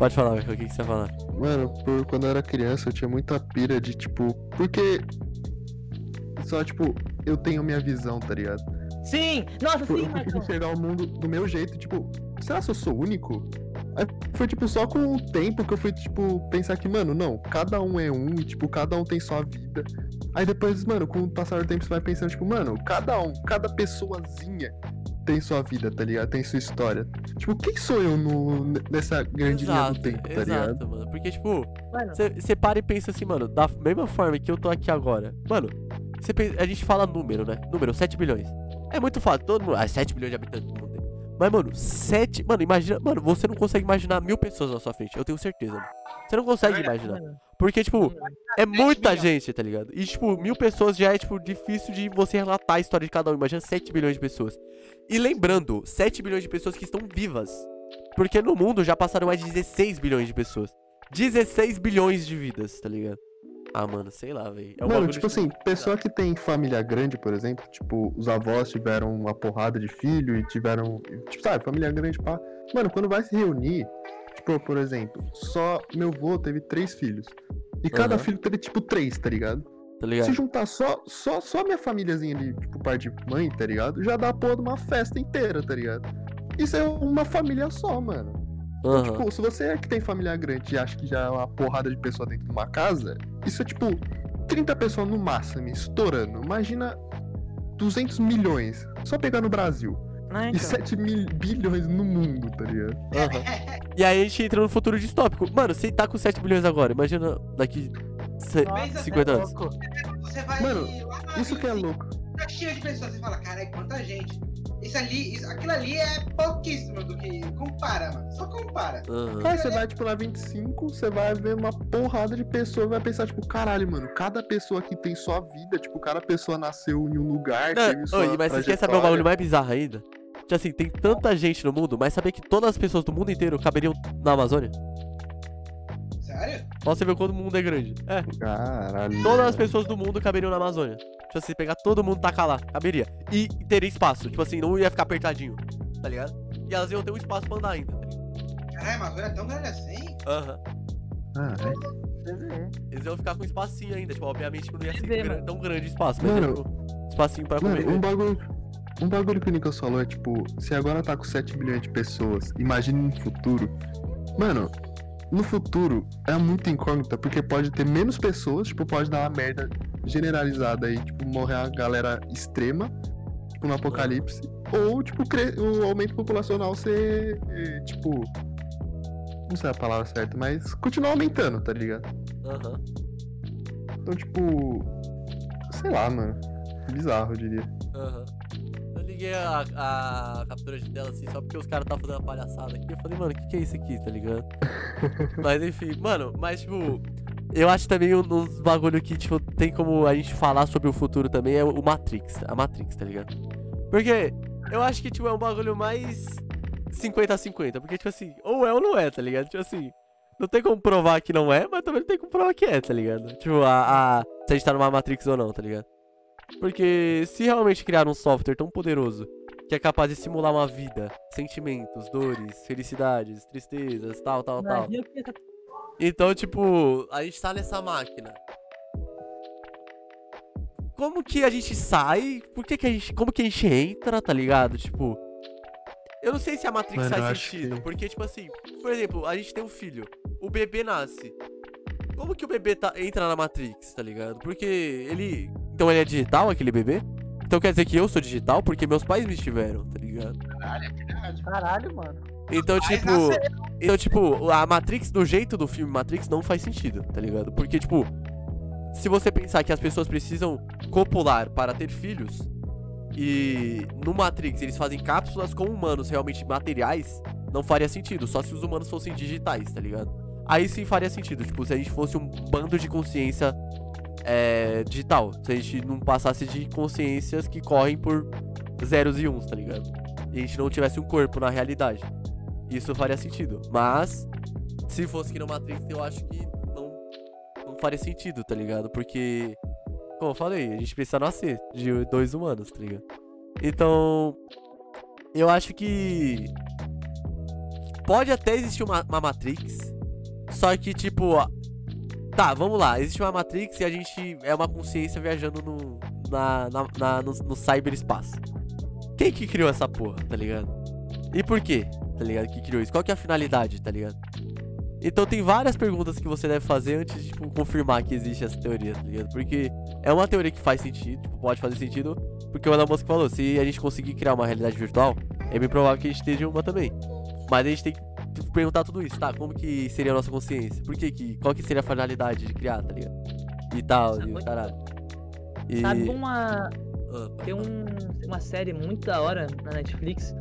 Pode falar, Michael, o que, que você vai falar? Mano, por, quando eu era criança eu tinha muita pira de tipo. Porque. Só, tipo, eu tenho minha visão, tá ligado? Sim! Nossa, Tipo, sim, eu consigo enxergar o mundo do meu jeito, tipo, será que eu sou único? Aí foi, tipo, só com o tempo que eu fui, tipo, pensar que, mano, não, cada um é um e, tipo, cada um tem sua vida. Aí depois, mano, com o passar do tempo você vai pensando, tipo, mano, cada um, cada pessoazinha tem sua vida, tá ligado? Tem sua história. Tipo, quem sou eu no, nessa grande linha do tempo, tá ligado? exato, mano. Porque, tipo, Você para e pensa assim, mano, da mesma forma que eu tô aqui agora. Mano, cê pensa- a gente fala número, né? Número, 7 bilhões. É muito fácil, todo mundo. Ah, 7 bilhões de habitantes no mundo. Mas, mano, 7. Mano, imagina. Mano, você não consegue imaginar mil pessoas na sua frente. Eu tenho certeza, mano. Você não consegue imaginar. Porque, tipo, é muita gente, tá ligado? E, tipo, mil pessoas já é, tipo, difícil de você relatar a história de cada um. Imagina 7 bilhões de pessoas. E lembrando, 7 bilhões de pessoas que estão vivas. Porque no mundo já passaram mais de 16 bilhões de pessoas. 16 bilhões de vidas, tá ligado? Ah, mano, sei lá, velho. É Mano, tipo assim, pessoa que tem família grande, por exemplo, tipo, os avós tiveram uma porrada de filho e tiveram. Tipo, sabe, família grande, pá. Mano, quando vai se reunir, tipo, por exemplo, só meu avô teve três filhos. E cada filho teve, tipo, três, tá ligado? tá Se ligado? juntar só, só, só minha famíliazinha ali, tipo, parte de mãe, tá ligado? Já dá a porra de uma festa inteira, tá ligado? Isso é uma família só, mano. Então, Aham. tipo, se você é que tem família grande e acha que já é uma porrada de pessoa dentro de uma casa, isso é tipo 30 pessoas no máximo, estourando. Imagina 200 milhões, só pegar no Brasil. E então. 7 mil bilhões no mundo, tá ligado? Aham. E aí a gente entra no futuro distópico. Mano, você tá com 7 bilhões agora, imagina daqui Nossa, 50 é anos. louco. Você vai Mano, Isso que é 25, louco. Tá cheio de pessoas. Você fala, caralho, quanta gente. Isso ali, isso, aquilo ali é pouquíssimo do que. Compara, mano. Só compara. Aham. Aí você vai, tipo, na 25, você vai ver uma porrada de pessoas, vai pensar, tipo, caralho, mano, cada pessoa aqui tem sua vida, tipo, cada pessoa nasceu em um lugar, Não, teve sua oi, mas vocês querem saber um bagulho mais bizarro ainda? Tipo assim, tem tanta gente no mundo, mas saber que todas as pessoas do mundo inteiro caberiam na Amazônia? Sério? Ó, você vê quanto o mundo é grande. É, Caralho. todas as pessoas do mundo caberiam na Amazônia. Tipo assim, pegar todo mundo e tacar lá, caberia. E teria espaço, tipo assim, não ia ficar apertadinho, tá ligado? E elas iam ter um espaço pra andar ainda, tá? Caralho, a Amazônia é tão grande assim? Aham. Ah, é. Você vê. Eles iam ficar com espacinho ainda, tipo, obviamente não ia ser tão grande o espaço, mas Mano, um espacinho pra comer. Mano, um bagulho. Um bagulho que o Nicolas falou é tipo, se agora tá com 7 bilhões de pessoas, imagine no futuro. Mano, no futuro é muito incógnita, porque pode ter menos pessoas, tipo, pode dar uma merda generalizada aí, tipo, morrer a galera extrema, tipo, no apocalipse. Ou, tipo, o aumento populacional ser, tipo. Não sei a palavra certa, mas continuar aumentando, tá ligado? Aham. Então, tipo. Sei lá, mano. Bizarro, eu diria. Aham. Eu liguei a, a captura de tela assim só porque os caras estavam fazendo uma palhaçada aqui. Eu falei, mano, o que, que é isso aqui, tá ligado? mas enfim, mano, mas tipo. Eu acho também um um dos bagulho que, tipo, tem como a gente falar sobre o futuro também é o Matrix, a Matrix, tá ligado? Porque eu acho que, tipo, é um bagulho mais 50 a 50. Porque, tipo assim, ou é ou não é, tá ligado? Tipo assim, Não tem como provar que não é, mas também não tem como provar que é, tá ligado? Tipo, a, a- se a gente tá numa Matrix ou não, tá ligado? Porque se realmente criar um software tão poderoso que é capaz de simular uma vida, sentimentos, dores, felicidades, tristezas, tal, tal, tal. Então, tipo, a gente tá nessa máquina. Como que a gente sai? Por que que a gente. Como que a gente entra, tá ligado? Tipo. Eu não sei se a Matrix Mano, faz sentido. que- Porque, tipo assim, por exemplo, a gente tem um filho. O bebê nasce. Como que o bebê tá- entra na Matrix, tá ligado? Porque ele. Então ele é digital, aquele bebê? Então quer dizer que eu sou digital porque meus pais me tiveram, tá ligado? Caralho, é verdade. Caralho, mano. Então, tipo. Então, tipo, a Matrix, do jeito do filme Matrix, não faz sentido, tá ligado? Porque, tipo, se você pensar que as pessoas precisam copular para ter filhos, e no Matrix eles fazem cápsulas com humanos realmente materiais, não faria sentido, só se os humanos fossem digitais, tá ligado? Aí sim faria sentido, tipo, se a gente fosse um bando de consciência é, digital, se a gente não passasse de consciências que correm por zeros e uns, tá ligado? E a gente não tivesse um corpo na realidade. Isso faria sentido. Mas, se fosse que no Matrix, eu acho que não, não faria sentido, tá ligado? Porque, como eu falei, a gente precisa nascer de dois humanos, tá ligado? Então, eu acho que pode até existir uma, uma Matrix, só que, tipo, ó, tá, vamos lá, existe uma Matrix e a gente é uma consciência viajando no, na, na, na- no, no cyberespaço. Quem que criou essa porra, tá ligado? E por quê, tá ligado? Que criou isso? Qual que é a finalidade, tá ligado? Então tem várias perguntas que você deve fazer antes de tipo, confirmar que existe essa teoria, tá ligado? Porque é uma teoria que faz sentido, tipo, pode fazer sentido, porque o Elon Musk falou, se a gente conseguir criar uma realidade virtual, é bem provável que a gente esteja uma também. Mas a gente tem que perguntar tudo isso, tá? Como que seria a nossa consciência? Por que que... Qual que seria a finalidade de criar, tá ligado? E tal, e o caralho. E... Sabe uma. Ah, Tem um, uma série muito da hora na Netflix.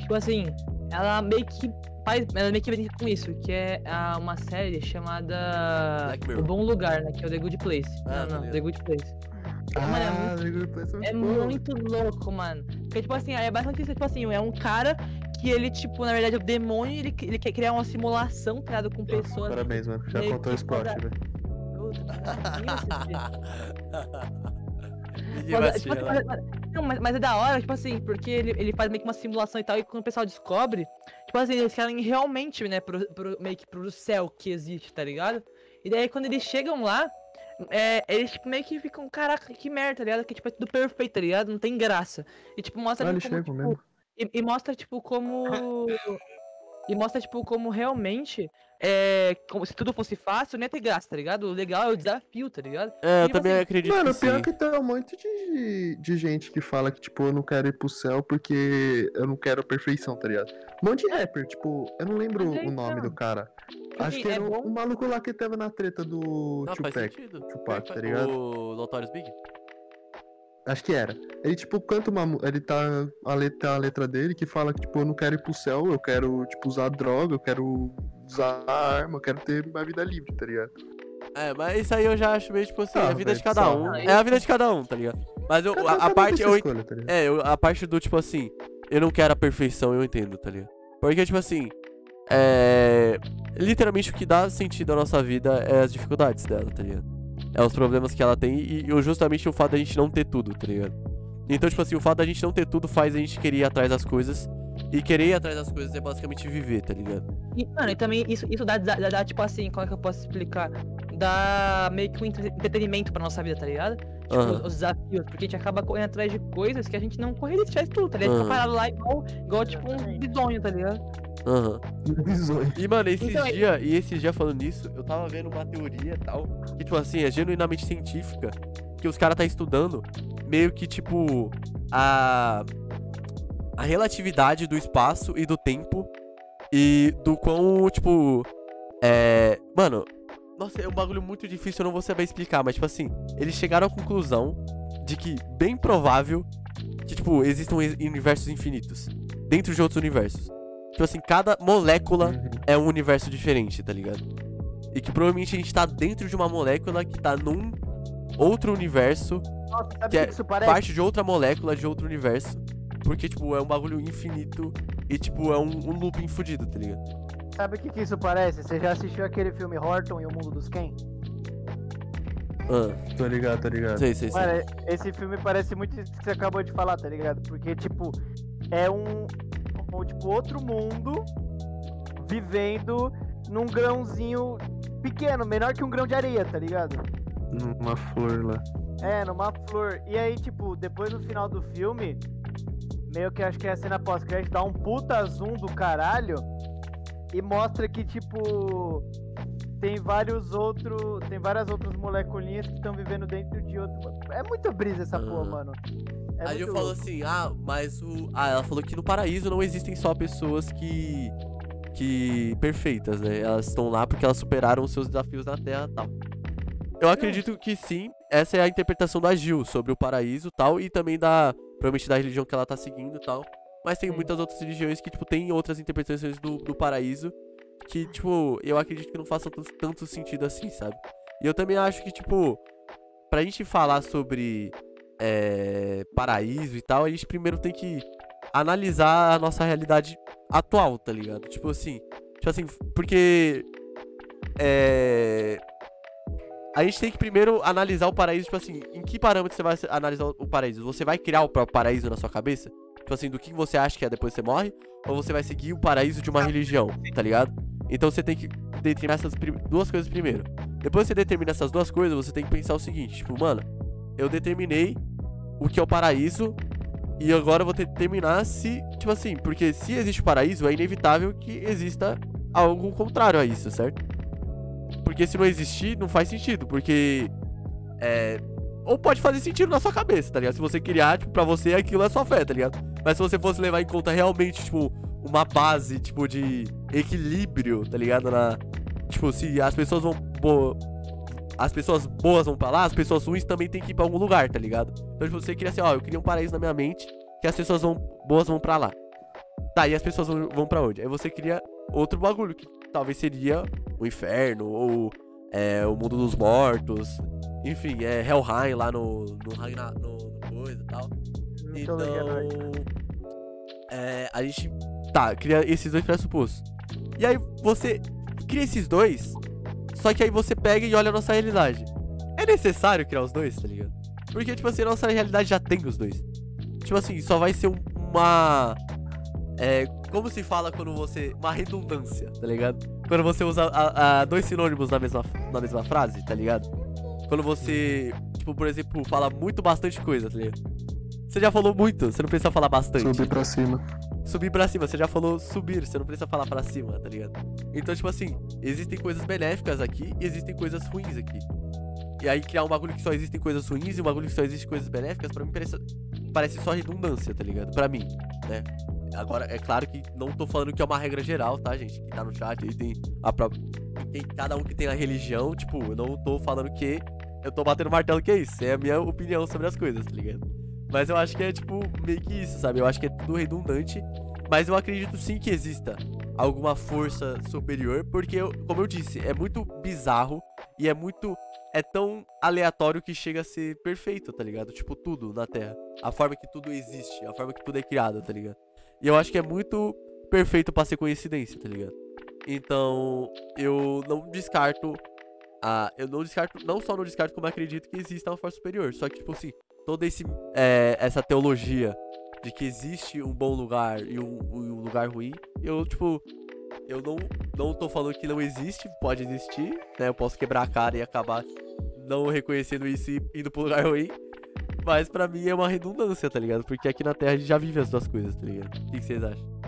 Tipo assim, ela meio que faz. Ela meio que brinca com isso, que é uma série chamada. O Bom Lugar, né? Que é o The Good Place. Ah, não, não. The Good Place. Mano, é Ah, The Good Place É muito bom. muito louco, mano. Porque, tipo assim, é basicamente isso, tipo assim, é um cara que ele, tipo, na verdade, é o demônio, ele, ele quer criar uma simulação, tá ligado, com pessoas. Parabéns, mano. Já contou o toda- velho. Mas, tipo, não, mas, mas é da hora, tipo assim, porque ele, ele faz meio que uma simulação e tal, e quando o pessoal descobre, tipo assim, eles querem realmente, né, pro, pro- meio que pro céu que existe, tá ligado? E daí quando eles chegam lá, é, eles tipo, meio que ficam, caraca, que merda, tá ligado? Que tipo, é tudo perfeito, tá ligado? Não tem graça. E tipo, mostra Ah, como, tipo, mesmo. E, e mostra, tipo, como. E mostra, tipo, como realmente. É, como se tudo fosse fácil, não ia ter graça, tá ligado? O legal é o desafio, tá ligado? É, eu tipo também assim, acredito Mano, que pior sim. que tem um monte de, de gente que fala que, tipo, eu não quero ir pro céu porque eu não quero perfeição, tá ligado? Um monte de rapper, tipo, eu não lembro é o nome então. do cara. Acho Assim, que é era o- bom- o maluco lá que teve na treta do Não, Tupac. Tupac, tá ligado? O Notorious Big? Acho que era. Ele, tipo, canta uma. Ele tá. A letra, a letra dele que fala que, tipo, eu não quero ir pro céu, eu quero, tipo, usar droga, eu quero usar arma, eu quero ter minha vida livre, tá ligado? É, mas isso aí eu já acho meio tipo assim, Ah, é a vida velho, de cada um. É a vida de cada um, tá ligado? Mas eu, a, a parte. Eu, escolha, tá é, eu- a parte do tipo assim, eu não quero a perfeição, eu entendo, tá ligado? Porque, tipo assim, é. Literalmente o que dá sentido à nossa vida é as dificuldades dela, tá ligado? É os problemas que ela tem e, e justamente o fato da gente não ter tudo, tá ligado? Então, tipo assim, o fato da gente não ter tudo faz a gente querer ir atrás das coisas. E querer ir atrás das coisas é basicamente viver, tá ligado? E, mano, e também isso, isso dá, dá, dá, tipo assim, como é que eu posso explicar? Dá meio que um entre- entretenimento pra nossa vida, tá ligado? Tipo, Aham. os, os desafios, porque a gente acaba correndo atrás de coisas que a gente não correria se tivesse tudo, tá ligado? Fica Aham. parado lá igual, igual tipo um bizonho, tá ligado? Aham. Bizonho. E, mano, esses Então, dias, e esses dias falando nisso, eu tava vendo uma teoria e tal, que, tipo assim, é genuinamente científica, que os caras tá estudando meio que, tipo, a. a relatividade do espaço e do tempo e do quão, tipo. É. Mano, nossa, é um bagulho muito difícil, eu não vou saber explicar, mas, tipo assim, eles chegaram à conclusão de que, bem provável, que, tipo, existam universos infinitos dentro de outros universos. Tipo assim, cada molécula Uhum. é um universo diferente, tá ligado? E que provavelmente a gente tá dentro de uma molécula que tá num outro universo, Nossa, sabe o Que que, é que isso parece? parte de outra molécula de outro universo. Porque, tipo, é um bagulho infinito e, tipo, é um, um looping fudido, tá ligado? sabe o que, que isso parece? Você já assistiu aquele filme Horton e o Mundo dos Ken? Ah, Tô ligado, tô ligado. sei, sei, sei. Mano, esse filme parece muito isso que você acabou de falar, tá ligado? Porque, tipo, é um, tipo, outro mundo vivendo num grãozinho pequeno, menor que um grão de areia, tá ligado? Numa flor lá. É, numa flor. E aí, tipo, depois no final do filme, meio que acho que é a cena pós-crédito, dá um puta zoom do caralho e mostra que, tipo, tem vários outros. Tem várias outras moleculinhas que estão vivendo dentro de outro. É muito brisa essa porra, Ah. mano. É Aí eu falo assim, ah, mas o. Ah, ela falou que no paraíso não existem só pessoas que. que. perfeitas, né? Elas estão lá porque elas superaram os seus desafios na Terra e tal. Eu acredito que sim, essa é a interpretação da Gil sobre o paraíso e tal, e também da. provavelmente da religião que ela tá seguindo e tal. Mas tem muitas outras religiões que, tipo, tem outras interpretações do, do paraíso que, tipo, eu acredito que não façam tanto, tanto sentido assim, sabe? E eu também acho que, tipo, pra gente falar sobre é, paraíso e tal, a gente primeiro tem que analisar a nossa realidade atual, tá ligado? Tipo assim, tipo assim, porque é, a gente tem que primeiro analisar o paraíso, tipo assim, em que parâmetro você vai analisar o paraíso? Você vai criar o próprio paraíso na sua cabeça? Tipo assim, do que você acha que é depois que você morre? Ou você vai seguir o paraíso de uma religião, tá ligado? Então você tem que determinar essas duas coisas primeiro. Depois que você determina essas duas coisas, você tem que pensar o seguinte, tipo, mano, eu determinei o que é o paraíso e agora eu vou determinar se, tipo assim, porque se existe o paraíso, é inevitável que exista algo contrário a isso, certo? Porque se não existir, não faz sentido, porque é ou pode fazer sentido na sua cabeça, tá ligado? Se você criar, tipo, pra você aquilo é sua fé, tá ligado? Mas se você fosse levar em conta realmente, tipo, uma base, tipo, de equilíbrio, tá ligado? Na, tipo, se as pessoas vão. As pessoas boas vão pra lá, as pessoas ruins também tem que ir pra algum lugar, tá ligado? Então, tipo, você queria assim, ó, eu queria um paraíso na minha mente, que as pessoas vão, boas vão pra lá. Tá, e as pessoas vão, vão pra onde? Aí você cria outro bagulho, que talvez seria o inferno, ou é, o mundo dos mortos, enfim, é Helheim lá no, no, Ragnar, no, no coisa e tal. Então, é, a gente, tá, cria esses dois pressupostos. E aí você cria esses dois, só que aí você pega e olha a nossa realidade. É necessário criar os dois, tá ligado? Porque, tipo assim, a nossa realidade já tem os dois. Tipo assim, só vai ser um- uma. É. Como se fala quando você. Uma redundância, tá ligado? Quando você usa a- a dois sinônimos na mesma, na mesma frase, tá ligado? Quando você, tipo, por exemplo, fala muito bastante coisa, tá ligado? Você já falou muito, você não precisa falar bastante. Subir pra cima. Subir pra cima, você já falou subir, você não precisa falar pra cima, tá ligado? Então, tipo assim, existem coisas benéficas aqui e existem coisas ruins aqui. E aí criar um bagulho que só existem coisas ruins e um bagulho que só existe coisas benéficas, pra mim parece, parece só redundância, tá ligado? Pra mim, né? Agora, é claro que não tô falando que é uma regra geral, tá, gente? Que tá no chat aí tem a própria. Tem cada um que tem a religião, tipo, eu não tô falando que eu tô batendo martelo que é isso. É a minha opinião sobre as coisas, tá ligado? Mas eu acho que é, tipo, meio que isso, sabe? Eu acho que é tudo redundante. Mas eu acredito sim que exista alguma força superior, porque, eu- como eu disse, é muito bizarro e é muito. É tão aleatório que chega a ser perfeito, tá ligado? Tipo, tudo na Terra. A forma que tudo existe, a forma que tudo é criado, tá ligado? E eu acho que é muito perfeito pra ser coincidência, tá ligado? Então, eu não descarto. A, eu não descarto. Não só não descarto, como acredito que exista uma força superior. Só que, tipo assim, toda esse, é, essa teologia de que existe um bom lugar e um, um lugar ruim, eu, tipo, eu não, não tô falando que não existe, pode existir, né? Eu posso quebrar a cara e acabar não reconhecendo isso e indo pro lugar ruim. Mas pra mim é uma redundância, tá ligado? Porque aqui na Terra a gente já vive as duas coisas, tá ligado? O que, que vocês acham?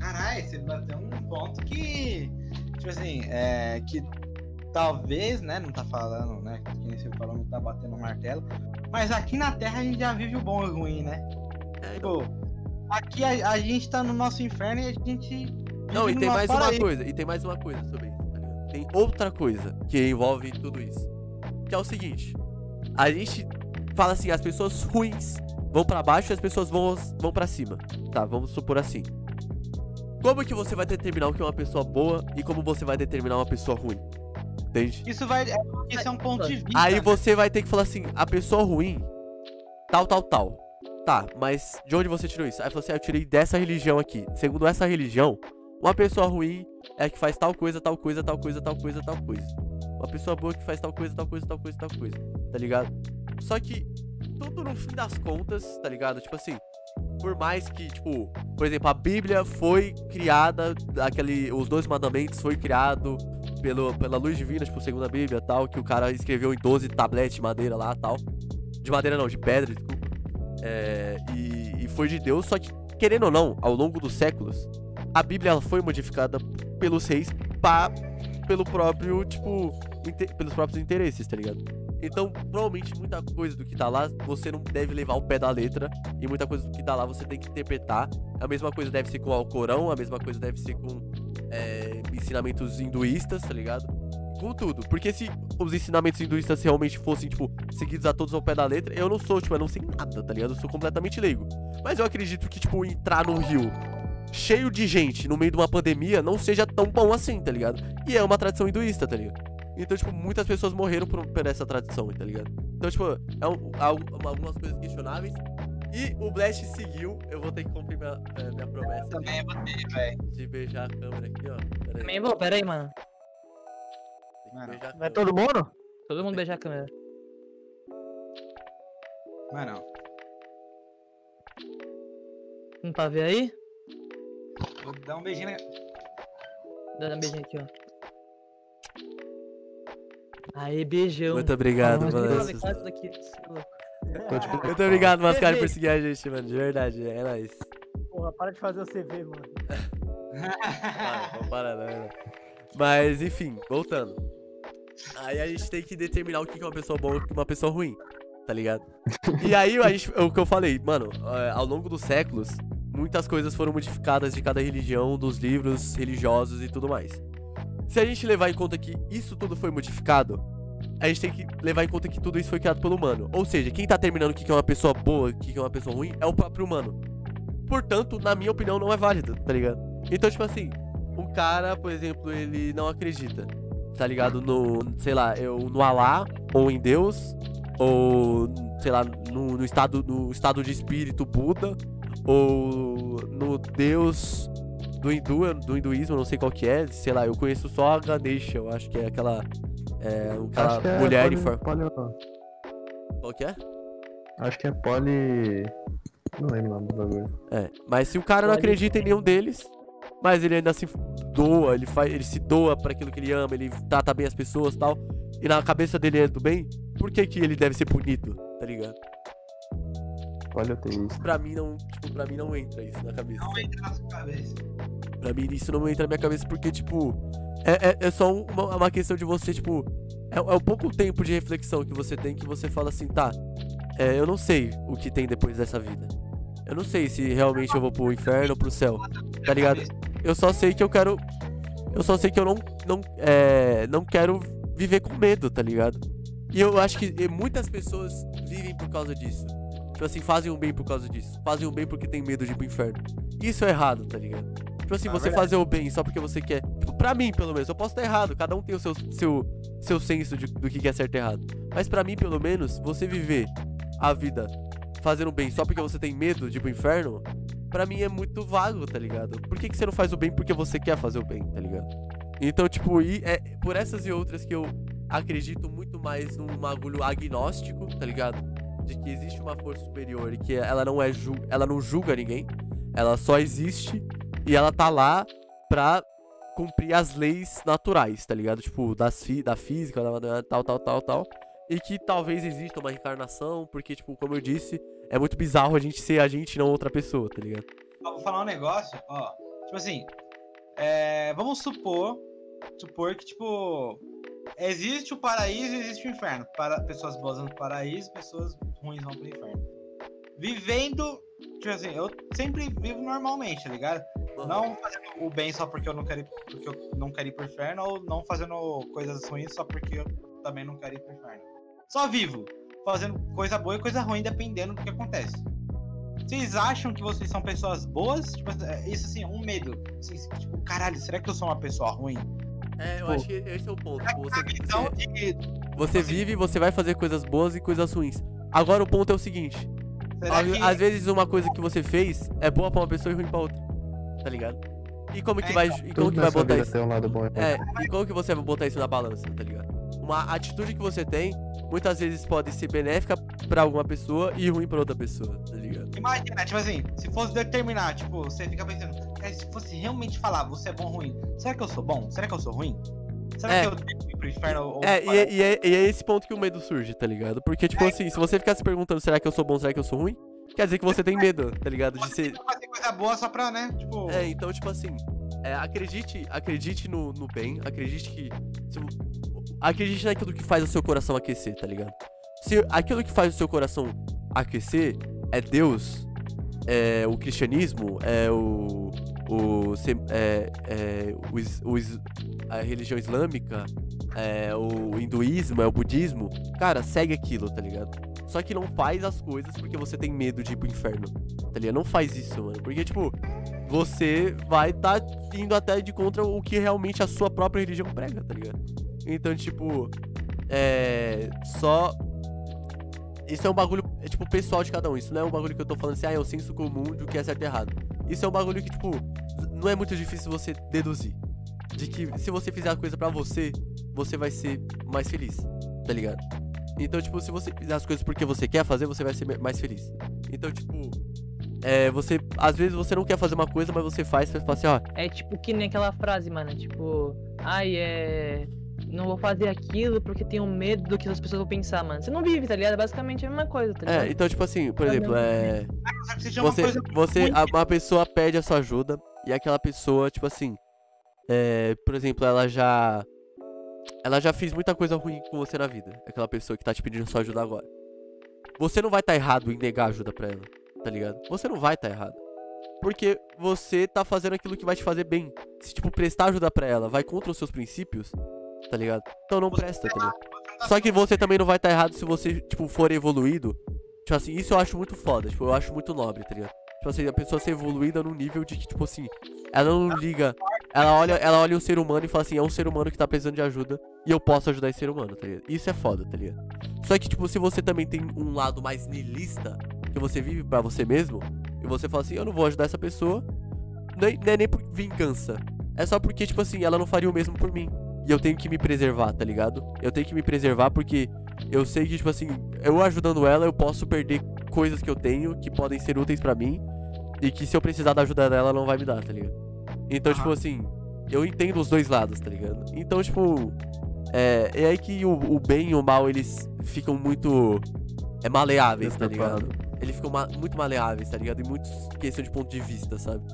Caralho, você bateu um ponto que. Tipo assim, é. Que talvez, né? Não tá falando, né? Que nem você falou, não tá batendo o martelo. Mas aqui na Terra a gente já vive o bom e o ruim, né? É, Tipo, aqui a, a gente tá no nosso inferno e a gente. Não, e tem mais uma paraíso. coisa, e tem mais uma coisa sobre isso, tá ligado? Tem outra coisa que envolve tudo isso. Que é o seguinte, a gente fala assim, as pessoas ruins vão pra baixo e as pessoas vão, vão para cima. Tá, vamos supor assim. Como que você vai determinar o que é uma pessoa boa e como você vai determinar uma pessoa ruim? Entende? Isso vai. é Isso é um ponto de vista. Aí né? você vai ter que falar assim, a pessoa ruim, tal, tal, tal. Tá, mas de onde você tirou isso? Aí falou assim, ah, eu tirei dessa religião aqui. Segundo essa religião, uma pessoa ruim é a que faz tal coisa, tal coisa, tal coisa, tal coisa, tal coisa. Uma pessoa boa que faz tal coisa, tal coisa, tal coisa, tal coisa, tá ligado? Só que tudo no fim das contas, tá ligado? Tipo assim, por mais que, tipo, por exemplo, a Bíblia foi criada, aquele, os dois mandamentos foi criado pelo, pela luz divina, tipo, segundo a Bíblia tal, que o cara escreveu em 12 tabletes de madeira lá tal. De madeira não, de pedra, desculpa. É, e, e foi de Deus, só que, querendo ou não, ao longo dos séculos, a Bíblia foi modificada pelos reis pa, pelo próprio, tipo, inte- pelos próprios interesses, tá ligado? Então, provavelmente, muita coisa do que tá lá, você não deve levar ao pé da letra. E muita coisa do que tá lá, você tem que interpretar. A mesma coisa deve ser com o Alcorão, a mesma coisa deve ser com é, ensinamentos hinduístas, tá ligado? Com tudo. Porque se os ensinamentos hinduístas realmente fossem, tipo, seguidos a todos ao pé da letra, eu não sou, tipo, eu não sei nada, tá ligado? Eu sou completamente leigo. Mas eu acredito que, tipo, entrar num rio cheio de gente no meio de uma pandemia não seja tão bom assim, tá ligado? E é uma tradição hinduísta, tá ligado? Então, tipo, muitas pessoas morreram por, por essa tradição, tá ligado? Então, tipo, é um- algo- algumas coisas questionáveis. E o Blast seguiu. Eu vou ter que cumprir minha, eh, minha promessa Também é você, velho. de, beijar a câmera aqui, ó. Pera aí, Também vou, pera aí, mano. Vai todo mundo? Todo mundo beijar a câmera. Mano, Não tá vendo aí? vou dar um beijinho na. Dá um beijinho aqui, ó. Aê, beijão. Muito obrigado, mano. Muito obrigado, Mascara, por seguir a gente, mano. De verdade, é nóis. Porra, para de fazer o CV, mano. Para, vamos parar, não, não. Mas, enfim, voltando. Aí a gente tem que determinar o que é uma pessoa boa e o que é uma pessoa ruim, tá ligado? E aí, a gente, o que eu falei, mano, é, ao longo dos séculos, muitas coisas foram modificadas de cada religião, dos livros religiosos e tudo mais. Se a gente levar em conta que isso tudo foi modificado, a gente tem que levar em conta que tudo isso foi criado pelo humano. Ou seja, quem tá terminando o que é uma pessoa boa o que é uma pessoa ruim é o próprio humano. Portanto, na minha opinião, não é válido, tá ligado? Então, tipo assim, um cara, por exemplo, ele não acredita, tá ligado? No, sei lá, eu, no Alá, ou em Deus, ou, sei lá, no, no estado, no estado de espírito Buda, ou no Deus do hindu, do hinduísmo, não sei qual que é, sei lá, eu conheço só a Ganesha, eu acho que é aquela, é, aquela Acho que é mulher poli, em forma... poli- Qual que é? Acho que é poli. Não lembro o nome do bagulho. É, mas se o cara não acredita em nenhum deles, mas ele ainda se doa, ele, faz, ele se doa pra aquilo que ele ama, ele trata bem as pessoas e tal, e na cabeça dele é do bem, por que que ele deve ser punido, tá ligado? Polioteísta. Pra mim não, tipo, pra mim não entra isso na cabeça. Não entra na sua cabeça. Pra mim isso não entra na minha cabeça porque, tipo, é, é, é só uma, uma questão de você, tipo, é, é o pouco tempo de reflexão que você tem que você fala assim, tá, é, eu não sei o que tem depois dessa vida. Eu não sei se realmente eu vou pro inferno ou pro céu, tá ligado? Eu só sei que eu quero. Eu só sei que eu não, não, é, não quero viver com medo, tá ligado? E eu acho que muitas pessoas vivem por causa disso. Tipo assim, fazem o bem por causa disso. Fazem o bem porque tem medo de ir pro inferno. Isso é errado, tá ligado? Tipo assim, Ah, você verdade. fazer o bem só porque você quer. Tipo, pra mim, pelo menos, eu posso estar errado. Cada um tem o seu, seu, seu senso de- do que é certo e errado. Mas pra mim, pelo menos, você viver a vida fazendo o bem só porque você tem medo de ir pro inferno, pra mim é muito vago, tá ligado? Por que, que você não faz o bem porque você quer fazer o bem, tá ligado? Então, tipo, e é por essas e outras que eu acredito muito mais num bagulho agnóstico, tá ligado? De que existe uma força superior e que ela não é ju ela não julga ninguém, ela só existe e ela tá lá pra cumprir as leis naturais, tá ligado? Tipo, das fi da física, da, tal, tal, tal, tal. E que talvez exista uma reencarnação, porque, tipo, como eu disse, é muito bizarro a gente ser a gente e não outra pessoa, tá ligado? Ó, vou falar um negócio, ó. Tipo assim, é, vamos supor, supor que, tipo, existe o paraíso e existe o inferno. Para pessoas boas vão pro paraíso, pessoas ruins vão pro inferno. Vivendo, tipo assim, eu sempre vivo normalmente, tá ligado? Não fazendo o bem só porque eu não quero ir, porque eu não quero ir pro inferno, ou não fazendo coisas ruins só porque eu também não quero ir pro inferno. Só vivo, fazendo coisa boa e coisa ruim, dependendo do que acontece. Vocês acham que vocês são pessoas boas? Tipo, é, isso assim, um medo. Assim, tipo, caralho, será que eu sou uma pessoa ruim? É, eu Pô. acho que esse é o ponto. tipo, Você, Então, você, de- você vive, você vai fazer coisas boas e coisas ruins. Agora o ponto é o seguinte: será às, que às vezes uma coisa que você fez é boa pra uma pessoa e ruim pra outra. Tá ligado? E como que É, vai, então, e como que vai botar isso? tem um lado bom e É, e como que você vai botar isso na balança, tá ligado? Uma atitude que você tem, muitas vezes pode ser benéfica pra alguma pessoa e ruim pra outra pessoa, tá ligado? Imagina, tipo assim, se fosse determinar, tipo, você fica pensando, "Cara, se fosse realmente falar, você é bom ou ruim, será que eu sou bom? Será que eu sou ruim? Será É. que eu devo ir pro inferno ou É, para- e, é- e é, e é esse ponto que o medo surge, tá ligado? Porque, tipo assim, se você ficar se perguntando será que eu sou bom, será que eu sou ruim, quer dizer que você tem medo, tá ligado? De ser. Coisa boa só pra, né? Tipo, É, então, tipo assim, é, acredite, acredite no, no bem, acredite que. se acredite naquilo que faz o seu coração aquecer, tá ligado? Se aquilo que faz o seu coração aquecer é Deus, é o cristianismo, é o. o é, é, o, is- o a religião islâmica, é o hinduísmo, é o budismo, cara, segue aquilo, tá ligado? Só que não faz as coisas porque você tem medo de ir pro inferno, tá ligado? Não faz isso, mano. Porque, tipo, você vai tá indo até de contra o que realmente a sua própria religião prega, tá ligado? Então, tipo, é. Só. Isso é um bagulho, é, tipo, pessoal de cada um. Isso não é um bagulho que eu tô falando assim, ah, é o senso comum do que é certo e errado. Isso é um bagulho que, tipo, não é muito difícil você deduzir. De que se você fizer a coisa pra você, você vai ser mais feliz, tá ligado? Então, tipo, se você fizer as coisas porque você quer fazer, você vai ser mais feliz. Então, tipo, é, você. Às vezes você não quer fazer uma coisa, mas você faz, você fala assim, ó, É tipo que nem aquela frase, mano. Tipo, ai, é. Não vou fazer aquilo porque tenho medo do que as pessoas vão pensar, mano. Você não vive, tá ligado? É basicamente a mesma coisa, tá ligado? É, então, tipo assim, por Eu exemplo, é. só que seja uma Você, coisa você, uma pessoa pede a sua ajuda e aquela pessoa, tipo assim, é, por exemplo, ela já, ela já fez muita coisa ruim com você na vida. Aquela pessoa que tá te pedindo sua ajuda agora. Você não vai estar errado em negar ajuda pra ela, tá ligado? Você não vai estar errado. Porque você tá fazendo aquilo que vai te fazer bem. Se, tipo, prestar ajuda pra ela vai contra os seus princípios, tá ligado? Então não presta, tá ligado? Só que você também não vai estar errado se você, tipo, for evoluído. Tipo assim, isso eu acho muito foda, tipo, eu acho muito nobre, tá ligado? Tipo assim, a pessoa ser evoluída num nível de que, tipo assim, ela não liga. Ela olha, ela olha um ser humano e fala assim, é um ser humano que tá precisando de ajuda e eu posso ajudar esse ser humano, tá ligado? Isso é foda, tá ligado? Só que, tipo, se você também tem um lado mais niilista, que você vive pra você mesmo, e você fala assim, eu não vou ajudar essa pessoa, nem, não é nem por vingança. É só porque, tipo assim, ela não faria o mesmo por mim. E eu tenho que me preservar, tá ligado? Eu tenho que me preservar porque eu sei que, tipo assim, eu ajudando ela, eu posso perder coisas que eu tenho que podem ser úteis pra mim. E que se eu precisar da ajuda dela, ela não vai me dar, tá ligado? Então, tipo Aham. assim, eu entendo os dois lados, tá ligado? Então, tipo, é, é aí que o, o bem e o mal, eles ficam muito é, maleáveis, tá ligado? Eles ficam ma- muito maleáveis, tá ligado? Em muitos questão de ponto de vista, sabe?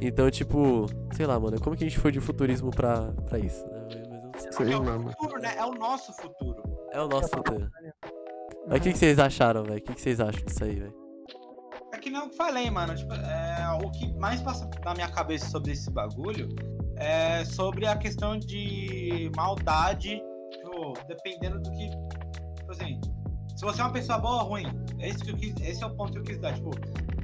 Então, tipo, sei lá, mano, como que a gente foi de futurismo pra, pra isso? né? Mas eu não sei. Sei é o futuro, né? É o nosso futuro. É o nosso futuro. Mas o que, que vocês acharam, velho? O que, que vocês acham disso aí, velho? É que nem eu falei, mano. Tipo, é, o que mais passa na minha cabeça sobre esse bagulho é sobre a questão de maldade, tipo, dependendo do que. Tipo assim, se você é uma pessoa boa ou ruim, é isso que eu quis, esse é o ponto que eu quis dar. Tipo,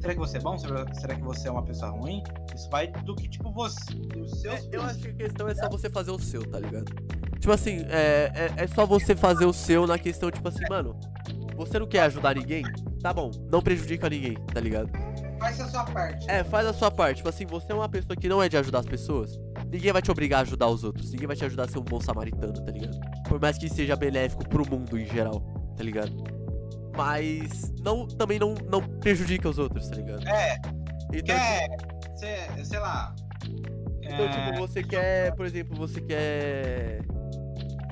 será que você é bom? Será, que você é uma pessoa ruim? Isso vai do que, tipo, você. Dos seus eu acho que a questão é só você fazer o seu, tá ligado? Tipo assim, é, é, é só você fazer o seu na questão, tipo assim, mano, você não quer ajudar ninguém? Tá bom, não prejudica ninguém, tá ligado? Faz a sua parte. É, faz a sua parte. Tipo assim, você é uma pessoa que não é de ajudar as pessoas. Ninguém vai te obrigar a ajudar os outros. Ninguém vai te ajudar a ser um bom samaritano, tá ligado? Por mais que seja benéfico pro mundo em geral, tá ligado? Mas não, também não, não prejudica os outros, tá ligado? É. Então, Quer, sei, sei lá. Então, é, tipo, você quer, por exemplo, você quer.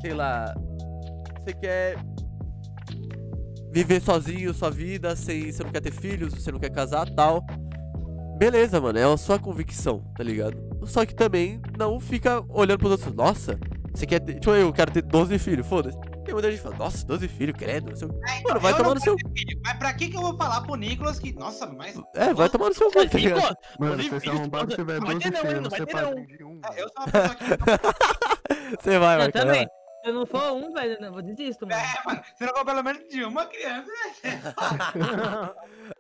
Sei lá. Você quer. Viver sozinho sua vida, sem. Você não quer ter filhos, você não quer casar tal. Beleza, mano, é a sua convicção, tá ligado? Só que também não fica olhando pros outros. Nossa, você quer ter. Tipo, eu quero ter 12 filhos, foda-se. Tem muita gente que fala, nossa, 12 filhos, credo. não sei o- É, então, Mano, vai tomar não no seu. filho, Mas pra que que eu vou falar pro Nicolas que. Nossa, mas. É, vai tomar no seu cu, tá ligado? Mano, Doze se esse filhos, arrombado não tiver vai 12 ter não, filhos, não vai você ter não. de Eu sou uma pessoa que. Você vai, vai também. lá. Se eu não for um, velho, eu vou desisto, mano. É, mano. Você não pelo menos de uma criança, né?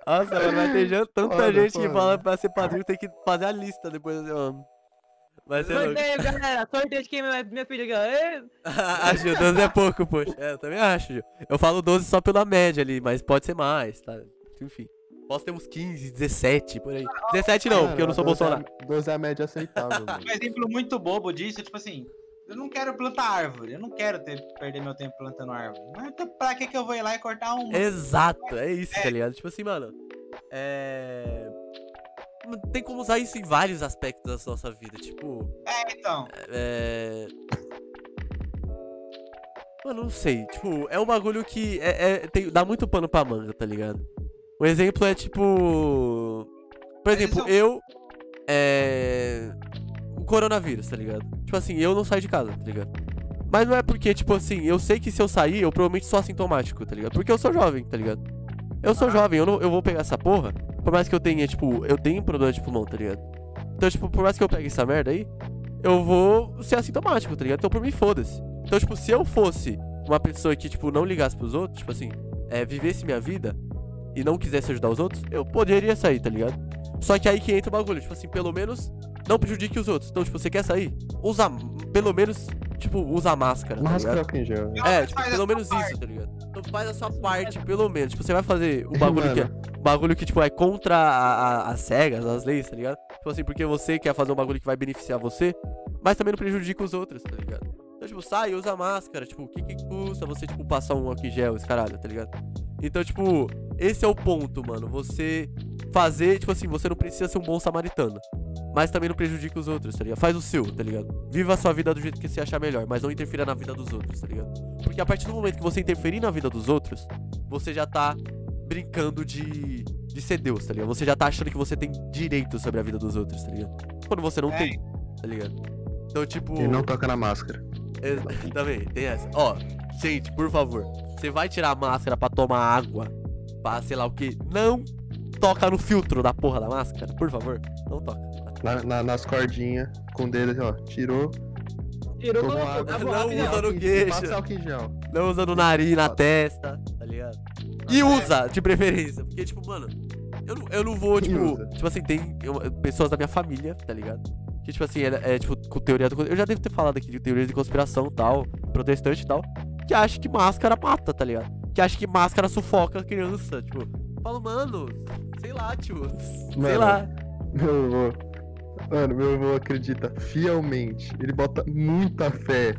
Nossa, mas vai ter já tanta Foda, gente que foda. fala pra ser padrinho, tem que fazer a lista depois. Mano. Vai ser louco. Sorteio, galera. Sorteio de quem é minha filha aqui, ó. Ê, acho 12 é pouco, poxa. É, eu também acho, Gil. Eu falo 12 só pela média ali, mas pode ser mais, tá? Enfim. Posso ter uns 15, 17, por aí. 17 não, porque eu não sou Bolsonaro. 12 é a média aceitável, mano. Um exemplo muito bobo disso é tipo assim. Eu não quero plantar árvore, eu não quero ter, perder meu tempo plantando árvore. Mas então, pra que, que eu vou ir lá e cortar uma? Exato, é isso, tá ligado? Tipo assim, mano. É. Tem como usar isso em vários aspectos da nossa vida. Tipo, É, então. é. Mano, não sei. Tipo, é um bagulho que é, é- tem- dá muito pano pra manga, tá ligado? Um exemplo é tipo. Por exemplo, eu. É. O coronavírus, tá ligado? Tipo assim, eu não saio de casa, tá ligado? Mas não é porque, tipo assim, eu sei que se eu sair, eu provavelmente sou assintomático, tá ligado? Porque eu sou jovem, tá ligado? Eu sou jovem, eu, não, eu vou pegar essa porra. Por mais que eu tenha, tipo, eu tenho problema de pulmão, tá ligado? Então, tipo, por mais que eu pegue essa merda aí, eu vou ser assintomático, tá ligado? Então, por mim, foda-se. Então, tipo, se eu fosse uma pessoa que, tipo, não ligasse pros outros, tipo assim, é, vivesse minha vida e não quisesse ajudar os outros, eu poderia sair, tá ligado? Só que aí que entra o bagulho, tipo assim, pelo menos não prejudique os outros. Então, tipo, você quer sair? Usa, pelo menos, tipo, usa máscara, tá Máscara ligado? álcool em gel. É, tipo, pelo menos parte. isso, tá ligado? Então faz a sua parte, pelo menos. Tipo, você vai fazer o bagulho que é, Mano. bagulho que, tipo, é contra a- a- as cegas, as leis, tá ligado? Tipo assim, porque você quer fazer um bagulho que vai beneficiar você, mas também não prejudica os outros, tá ligado? Então, tipo, sai, usa máscara, tipo, o que que custa você, tipo, passar um em gel, esse caralho, tá ligado? Então, tipo, esse é o ponto, mano. Você fazer, tipo assim, você não precisa ser um bom samaritano. Mas também não prejudica os outros, tá ligado? Faz o seu, tá ligado? Viva a sua vida do jeito que você achar melhor, mas não interfira na vida dos outros, tá ligado? Porque a partir do momento que você interferir na vida dos outros, você já tá brincando de, de ser Deus, tá ligado? Você já tá achando que você tem direito sobre a vida dos outros, tá ligado? Quando você não É. tem, tá ligado? Então, tipo. E não toca na máscara. Ex- Também, tem essa. Ó, gente, por favor, você vai tirar a máscara pra tomar água, pra sei lá o que, não toca no filtro da porra da máscara, por favor, não toca. Na- na- nas cordinhas, com o dedo, assim, ó. Tirou. Tirou Tomou água. água Não rápido. usa no queixo. Passa álcool em gel. Não usa no nariz, na testa, tá ligado? E usa, de preferência, porque, tipo, mano, eu não, eu não vou, tipo, tipo assim, tem eu- pessoas da minha família, tá ligado? Que, tipo assim, é, é, tipo, com teoria do. Eu já devo ter falado aqui de teoria de conspiração e tal, protestante e tal, que acha que máscara mata, tá ligado? Que acha que máscara sufoca a criança, tipo. Falo, mano, sei lá, tio. sei Mano, lá. Meu avô. Mano, meu avô acredita fielmente. Ele bota muita fé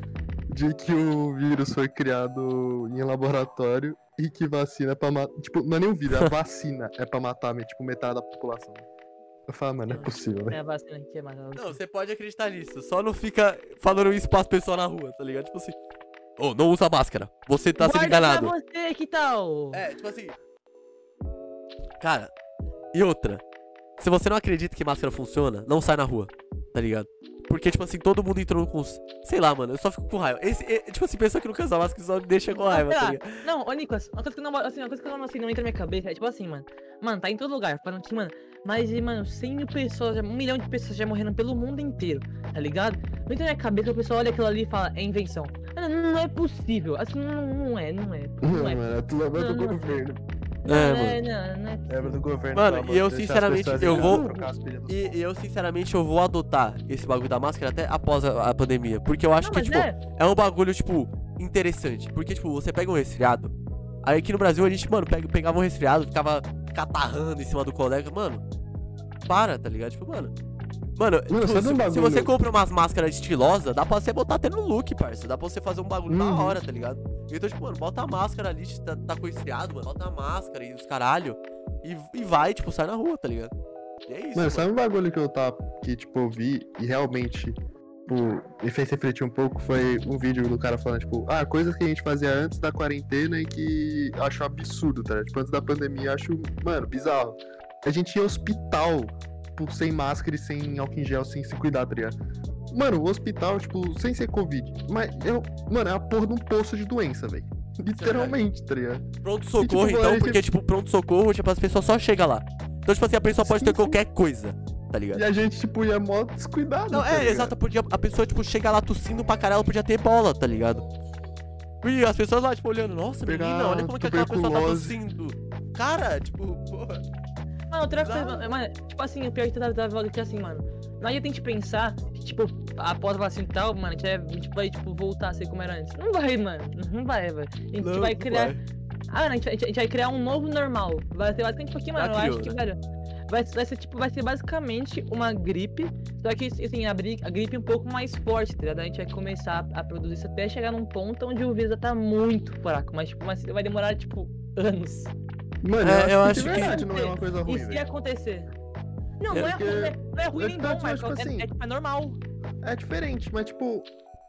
de que o vírus foi criado em laboratório e que vacina é pra matar. Tipo, não é nem o vírus, é a vacina é pra matar, tipo, metade da população. Eu falo, mano, não é possível, velho. É a vacina aqui, mano. Não, você pode acreditar nisso. Só não fica falando isso pras pessoas na rua, tá ligado? Tipo assim. Ô, não usa máscara. Você tá sendo Guarda pra enganado. você, que tal? É, tipo assim. Cara, e outra. Se você não acredita que máscara funciona, não sai na rua, tá ligado? Porque, tipo assim, todo mundo entrou com. os- Sei lá, mano, eu só fico com raiva. Esse, é- tipo assim, pessoa que não quer usar máscara só me deixa com raiva, tá ligado? Não, ô Nicolas, uma coisa que não, assim, uma coisa que não, assim, não entra na minha cabeça é tipo assim, mano. Mano, tá em todo lugar, falando que, mano, mais de, mano, 100 mil pessoas, um milhão de pessoas já morrendo pelo mundo inteiro, tá ligado? Não entra na minha cabeça, o pessoal olha aquilo ali e fala, é invenção. Não, não é possível, assim, não, não é, não é. Não, Não é. mano, é tudo obra do governo. Não, É, não mano. é, não, não é. É obra do governo. Mano, e eu, sinceramente, eu vou- E, e eu, sinceramente, eu vou adotar esse bagulho da máscara até após a, a pandemia. Porque eu acho Não, que, tipo, é. é um bagulho, tipo, interessante. Porque, tipo, você pega um resfriado. Aí aqui no Brasil a gente, mano, pega, pegava um resfriado, ficava catarrando em cima do colega. Mano, para, tá ligado? Tipo, mano. Mano, tipo, sabe se, um se você compra umas máscaras estilosas, dá pra você botar até no look, parça. Dá pra você fazer um bagulho da Uhum. hora, tá ligado? Então, tipo, mano, bota a máscara ali, tá, tá com resfriado, mano. Bota a máscara e os caralho. E, e vai, tipo, sai na rua, tá ligado? E é isso. Mano, mano. sabe um bagulho que eu tava. que, tipo, eu vi e realmente, tipo, me fez refletir um pouco? Foi um vídeo do cara falando, tipo, ah, coisas que a gente fazia antes da quarentena e que acho absurdo, tá? ligado? Tipo, antes da pandemia, acho, mano, bizarro. A gente ia ao hospital, tipo, sem máscara e sem álcool em gel, sem se cuidar, tá ligado? Mano, o hospital, tipo, sem ser Covid. Mas, eu, mano, é a porra de um poço de doença, velho. Literalmente, tá ligado? Pronto socorro, tipo, então, gente- porque, tipo, pronto socorro, tipo, as pessoas só chegam lá. Então, tipo assim, a pessoa pode Sim, ter sim. qualquer coisa, tá ligado? E a gente, tipo, ia mó descuidado. Não, tá é, ligado? exato, podia, a pessoa, tipo, chega lá tossindo pra caralho, ela podia ter bola, tá ligado? E as pessoas lá, tipo, olhando, nossa, Pegar menina, olha como que aquela pessoa tá tossindo. Cara, tipo, porra. Mano, Bizarro. coisa, mano, tipo assim, o pior que tá da volta que assim, mano. Não adianta a gente pensar que, tipo, após a vacina e tal, mano, a gente vai, a gente vai, tipo, voltar a ser como era antes. Não vai, mano. Não vai, velho. A gente Não, vai não criar. vai. Ah, a gente, a gente- a gente vai criar um novo normal. Vai ser basicamente, porque, mano, eu criou, acho que, né? velho, vai, vai ser, tipo, vai ser basicamente uma gripe, só que, assim, a, bri- a gripe um pouco mais forte, tá ligado? A gente vai começar a, a produzir isso até chegar num ponto onde o vírus já tá muito fraco, mas, tipo, mas vai demorar, tipo, anos. Mano, É, eu eu acho que que- de verdade não é uma coisa E ruim, se velho. acontecer? Não, É não é, porque- ruim, não é ruim é nem bom, mas tipo é, assim- é, tipo, é normal. É diferente, mas tipo,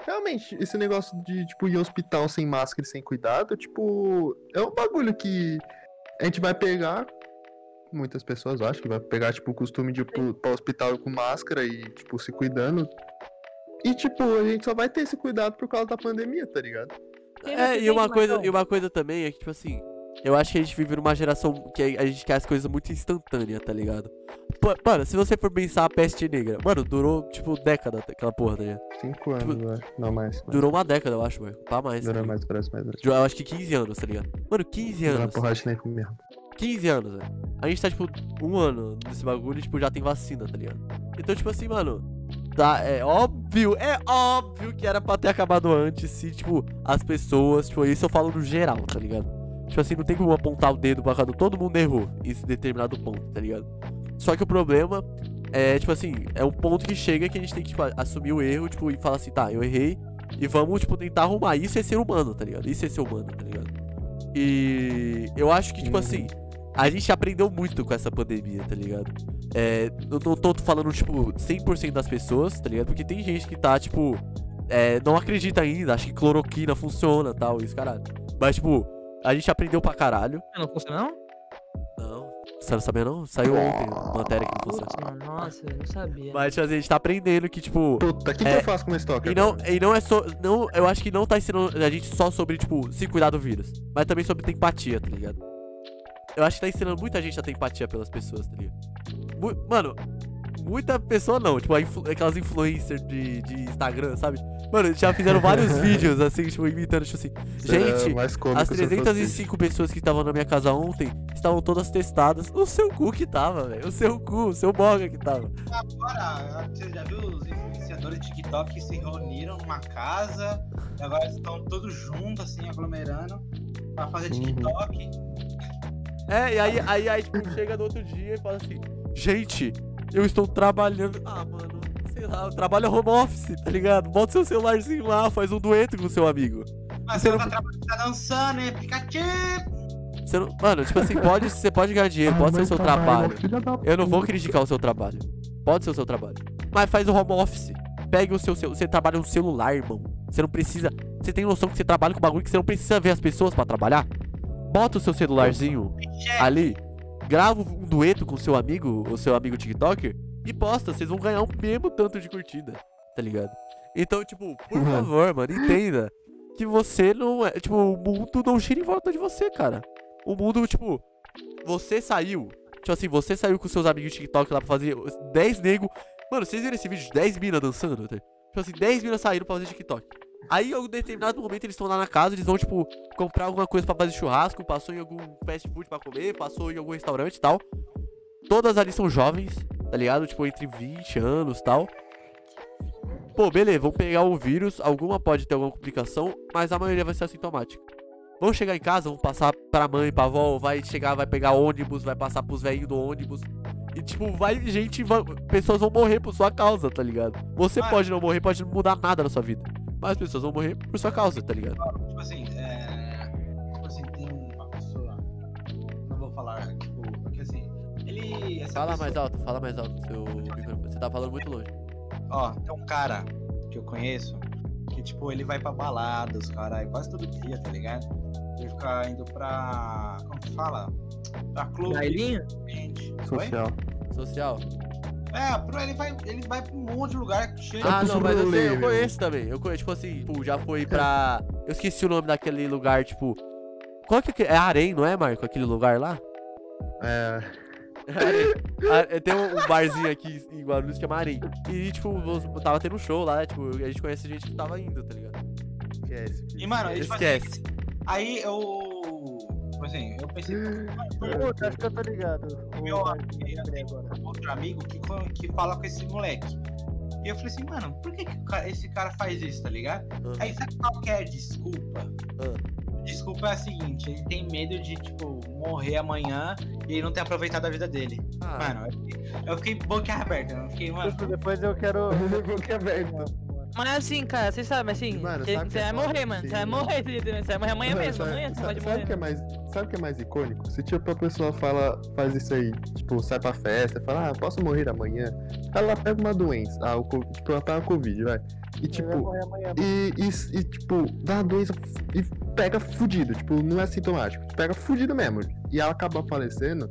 realmente, esse negócio de, tipo, ir ao hospital sem máscara e sem cuidado, tipo, é um bagulho que a gente vai pegar. Muitas pessoas eu acho que vai pegar, tipo, o costume de ir pro, pro hospital com máscara e, tipo, se cuidando. E, tipo, a gente só vai ter esse cuidado por causa da pandemia, tá ligado? É, e uma, coisa, e uma coisa também é que, tipo assim, eu acho que a gente vive numa geração que a gente quer as coisas muito instantâneas, tá ligado? Pô, mano, se você for pensar a peste negra, mano, durou, tipo, década aquela porra, tá ligado? Cinco anos, Tipo, eu acho. Não, mais. mais. Durou uma década, eu acho, mano. Tá mais. tá Durou ligado? mais, parece mais. parece. Eu acho que 15 anos, tá ligado? Mano, 15 Durou anos. porra de tempo mesmo. 15 anos, velho. A gente tá, tipo, um ano nesse bagulho e, tipo, já tem vacina, tá ligado? Então, tipo assim, mano, tá, é óbvio, é óbvio que era pra ter acabado antes se, tipo, as pessoas, tipo, isso eu falo no geral, tá ligado? Tipo assim, não tem como apontar o dedo pra cada todo mundo errou em esse determinado ponto, tá ligado? Só que o problema é, tipo assim, é um ponto que chega que a gente tem que, tipo, assumir o erro, tipo, e falar assim, tá, eu errei, e vamos, tipo, tentar arrumar. Isso é ser humano, tá ligado? Isso é ser humano, tá ligado? E eu acho que, tipo Uhum. assim, a gente aprendeu muito com essa pandemia, tá ligado? É, eu não tô falando, tipo, 100% das pessoas, tá ligado? Porque tem gente que tá, tipo, é, não acredita ainda, acha que cloroquina funciona tal, isso, caralho. Mas, tipo, a gente aprendeu pra caralho. Não funciona, não? Não, você não sabia não? Saiu ontem, matéria que não funciona. Nossa, eu não sabia. Mas, tipo, assim, a gente tá aprendendo que, tipo... Puta, o que, É, que eu faço com esse toque? E não, e não é só. Não, eu acho que não tá ensinando a gente só sobre, tipo, se cuidar do vírus. Mas também sobre ter empatia, tá ligado? Eu acho que tá ensinando muita gente a ter empatia pelas pessoas, tá ligado? Mano, muita pessoa não. Tipo, influ- aquelas influencers de, de Instagram, sabe? Mano, já fizeram vários vídeos, assim, tipo, imitando, tipo assim. Gente, mais cômico as se eu fosse 305 pessoas que estavam na minha casa ontem estavam todas testadas. O seu cu que tava, velho. O seu cu, o seu boga que tava. Agora, você já viu os influenciadores de TikTok que se reuniram numa casa e agora estão todos juntos, assim, aglomerando pra fazer Uhum. TikTok. É, e aí, aí, aí, tipo, chega no outro dia e fala assim, gente, eu estou trabalhando. Ah, mano, sei lá, eu trabalho home office, tá ligado? Bota seu celularzinho lá, faz um dueto com o seu amigo. Mas Você você não tá, trabalhando, tá dançando, hein? Pikachu! Você não- mano, tipo assim, pode, você pode ganhar dinheiro, Ah, pode ser o seu trabalho, trabalho. Eu não vou criticar o seu trabalho. Pode ser o seu trabalho. Mas faz o home office. Pega o seu, seu. Você trabalha no celular, irmão. Você não precisa. Você tem noção que você trabalha com bagulho que você não precisa ver as pessoas pra trabalhar? Bota o seu celularzinho ali, grava um dueto com seu amigo, o seu amigo TikToker, e posta. Vocês vão ganhar o mesmo tanto de curtida, tá ligado? Então, tipo, por Uhum. favor, mano, entenda que você não é. Tipo, o mundo não gira em volta de você, cara. O mundo, tipo, você saiu. Tipo assim, você saiu com seus amigos TikTok lá pra fazer 10 nego. Mano, vocês viram esse vídeo de 10 minas dançando? tá? Tipo assim, 10 minas saíram pra fazer TikTok. Aí, em algum determinado momento, eles estão lá na casa, eles vão, tipo, comprar alguma coisa pra fazer churrasco, passou em algum fast food pra comer, passou em algum restaurante e tal. Todas ali são jovens, tá ligado? Tipo, entre 20 anos e tal. Pô, beleza, vamos pegar o vírus, alguma pode ter alguma complicação, mas a maioria vai ser assintomática. Vão chegar em casa, vão passar pra mãe, pra avó, vai chegar, vai pegar ônibus, vai passar pros velhinhos do ônibus. E tipo, vai, gente, vai- pessoas vão morrer por sua causa, tá ligado? Você Mano. pode não morrer, pode não mudar nada na sua vida. Mas as pessoas vão morrer por sua causa, tá ligado? Tipo assim, é. Tipo assim, tem uma pessoa. Não vou falar, tipo, porque assim. Ele. Essa Fala pessoa, mais alto, fala mais alto do seu microfone. Você tá falando muito longe. Ó, tem um cara que eu conheço que, tipo, ele vai pra baladas, caralho, quase todo dia, tá ligado? Ele fica indo pra. Como que fala? Pra clube. Bailinho? Social. Social. É, pro, ele, vai, ele vai pra um monte de lugar cheio Ah, não, mas eu, sei, eu conheço também. Eu conheço, tipo assim, tipo, já foi pra. Eu esqueci o nome daquele lugar, tipo. Qual que é? É Arém, não é, Marco? Aquele lugar lá? É. Ah, Tem um barzinho aqui em Guarulhos que chama Arém. E, tipo, tava tendo um show lá, tipo, a gente conhece gente que tava indo, tá ligado? Esquece. E, mano, ele, tipo assim, Esquece. Aí eu. Tipo assim, eu pensei. Puta, acho que eu tô ligado. Meu amigo, outro amigo que, que fala com esse moleque. E eu falei assim, mano, por que, que esse cara faz isso, tá ligado? Ah. Aí sabe qual que é a desculpa? Ah. desculpa é a seguinte: ele tem medo de, tipo, morrer amanhã e ele não ter aproveitado a vida dele. Ah, Mano, eu fiquei, eu fiquei boca aberta. Eu fiquei, mano. Depois eu quero. Boca aberta. Mas assim, cara, vocês sabem, assim, Mano, você sabe você é vai foda? morrer, mano. Você vai Sim. morrer, você vai morrer amanhã mesmo. Sabe- Amanhã você sabe- pode sabe morrer. o que é mais, sabe o que é mais icônico? Se tipo a pessoa fala, faz isso aí, tipo, sai pra festa, fala, ah, posso morrer amanhã. Ela pega uma doença, ah, o, tipo, ela pega Covid, vai. E tipo, amanhã. e, e, e, tipo, dá a doença e pega fudido, tipo, não é sintomático, pega fudido mesmo. E ela acaba falecendo,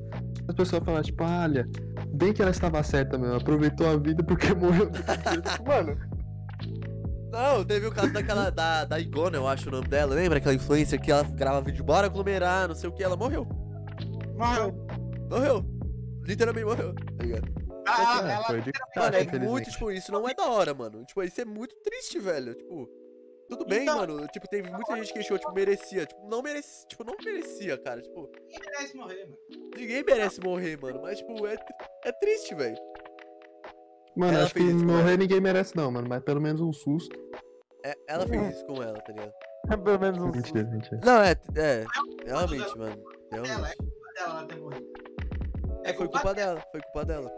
as pessoas falam, tipo, "Ah, olha, bem que ela estava certa mesmo, aproveitou a vida porque morreu. Tipo, Mano, Não, teve o caso daquela, da, da Igona, eu acho o nome dela, lembra? Aquela influencer que ela grava vídeo, bora aglomerar, não sei o que, ela morreu. Morreu. Morreu. Literalmente morreu, tá ligado? Ah, ela foi de Mano, é muito, tipo, isso não é da hora, mano. Tipo, isso é muito triste, velho. Tipo, tudo bem, Então- mano. Tipo, teve muita gente que achou, tipo, merecia. Tipo, não merecia, tipo, não merecia, cara. Tipo, ninguém merece morrer, mano. ninguém merece morrer, mano. Mas, tipo, é, é triste, velho. Mano, Ela acho que morrer ninguém merece não, mano, mas pelo menos um susto. É, ela fez isso com ela, tá ligado? Pelo menos um Mentira, mentira. Não, é, é. Realmente, mano. Ela é Realmente. culpa dela ela morrido. É, foi culpa dela, foi culpa dela.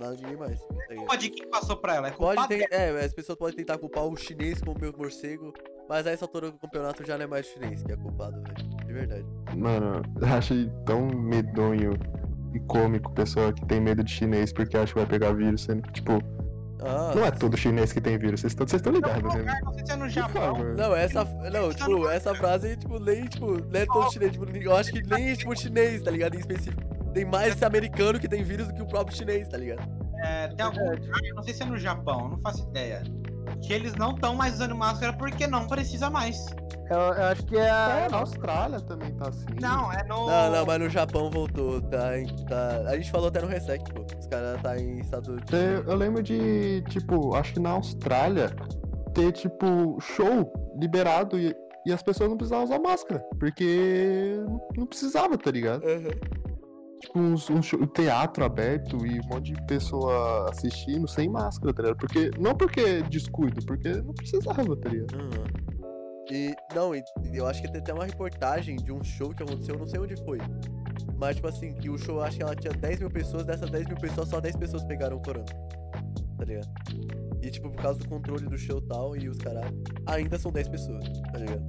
Nada de ninguém mais. tá ligado? culpa de quem passou pra ela. É culpa Pode ter, dela. é, as pessoas podem tentar culpar o chinês como o meu morcego, mas a essa altura do campeonato já não é mais o chinês que é culpado, velho. De verdade. Mano, eu achei tão medonho e cômico pessoa que tem medo de chinês porque acha que vai pegar vírus, sendo que, tipo, Ah, não é todo chinês que tem vírus, vocês estão ligados, né? não sei se é no Por Japão. favor. Não, essa. Não, tipo, essa frase, tipo, nem, tipo, não é todo chinês. Tipo, eu acho que nem, tipo, chinês, tá ligado? Em específico. Tem mais esse americano que tem vírus do que o próprio chinês, tá ligado? É, tem algum lugar, não sei se é no Japão, não faço ideia. Que eles não estão mais usando máscara porque não precisa mais. Eu, eu acho que é a. É, na Austrália também tá assim. Não, é no. Não, não, mas no Japão voltou, tá? tá... A gente falou até no Resec, pô. Os caras tá em estado de. Eu, eu lembro de, tipo, acho que na Austrália ter, tipo, show liberado e, e as pessoas não precisavam usar máscara. Porque não, precisava, tá ligado? Aham. Tipo, um show, teatro aberto e um monte de pessoa assistindo sem máscara, tá ligado? Porque, não porque descuido, porque não precisava, tá ligado? Aham. E, não, eu acho que tem até uma reportagem de um show que aconteceu, eu não sei onde foi. Mas, tipo assim, que o show, acho que ela tinha 10 mil pessoas, dessas 10 mil pessoas, só 10 pessoas pegaram o corona. Tá ligado? E, tipo, por causa do controle do show e tal, e os caras ainda são 10 pessoas, tá ligado?